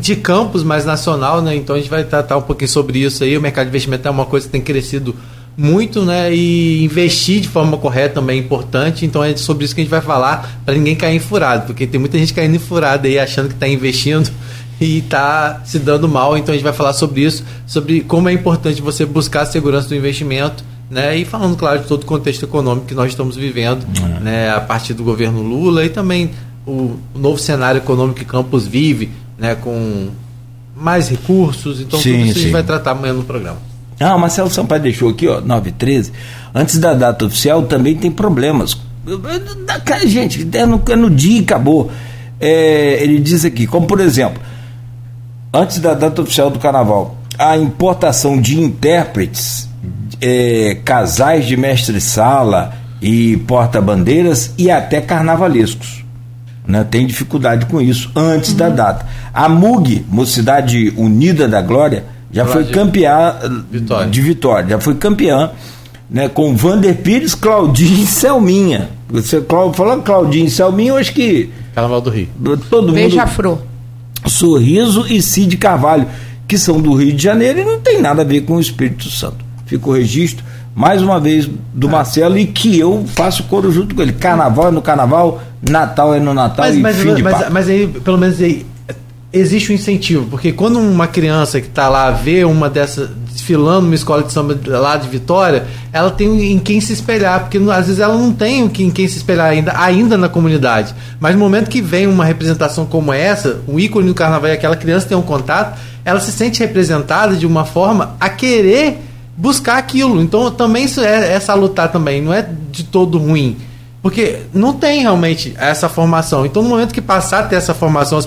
de campos, mas nacional, né? Então a gente vai tratar um pouquinho sobre isso aí. O mercado de investimento é uma coisa que tem crescido muito, né? E investir de forma correta também é importante. Então é sobre isso que a gente vai falar para ninguém cair em furado, porque tem muita gente caindo em furado aí achando que está investindo e está se dando mal. Então a gente vai falar sobre isso, sobre como é importante você buscar a segurança do investimento né? E falando, claro, de todo o contexto econômico que nós estamos vivendo, é. né? A partir do governo Lula e também o, novo cenário econômico que Campos vive, né? Com mais recursos. Então, sim, tudo isso sim. a gente vai tratar amanhã no programa. Ah, o Marcelo Sampaio deixou aqui, ó, 913. Antes da data oficial também tem problemas. Gente, é no, é no dia e acabou. É, ele diz aqui, como por exemplo, antes da data oficial do carnaval, a importação de intérpretes é, casais de mestre-sala e porta-bandeiras e até carnavalescos. Né, tem dificuldade com isso antes uhum. da data. A MUG, Mocidade Unida da Glória, já foi campeã Vitória. de Vitória, já foi campeã né, com Vander Pires, Claudinho e Selminha. Você falou Claudinho e Selminha, eu acho que. Carnaval do Rio. Todo Beija-Fro. Sorriso e Cid Carvalho que são do Rio de Janeiro e não tem nada a ver com o Espírito Santo. Fica o registro, mais uma vez, do Marcelo e que eu faço coro junto com ele. Carnaval é no carnaval, Natal é no Natal mas, e mas, fim de mas, mas aí, pelo menos aí, existe um incentivo, porque quando uma criança que está lá vê uma dessas desfilando numa escola de samba lá de Vitória, ela tem em quem se espelhar, porque às vezes ela não tem em quem se espelhar ainda, ainda na comunidade. Mas no momento que vem uma representação como essa, um ícone do carnaval e aquela criança tem um contato, ela se sente representada de uma forma a querer buscar aquilo. Então também isso é, é salutar também, não é de todo ruim. Porque não tem realmente essa formação. Então, no momento que passar a ter essa formação,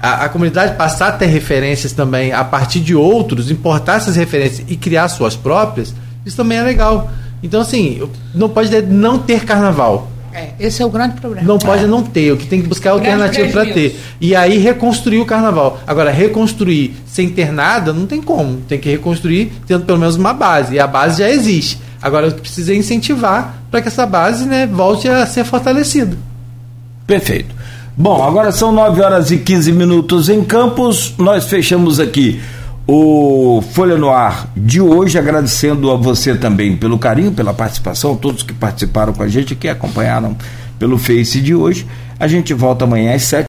a, a, comunidade passar a ter referências também a partir de outros, importar essas referências e criar suas próprias, isso também é legal. Então, assim, não pode não ter carnaval. É, esse é o grande problema. Não pode não ter, o que tem que buscar é alternativa para ter. E aí reconstruir o carnaval. Agora, reconstruir sem ter nada, não tem como. Tem que reconstruir tendo pelo menos uma base. E a base já existe. Agora, o que precisa é incentivar para que essa base né, volte a ser fortalecida. Perfeito. Bom, agora são 9 horas e 15 minutos em Campos. Nós fechamos aqui o Folha no Ar de hoje, agradecendo a você também pelo carinho, pela participação, todos que participaram com a gente, que acompanharam pelo Face de hoje. A gente volta amanhã às 7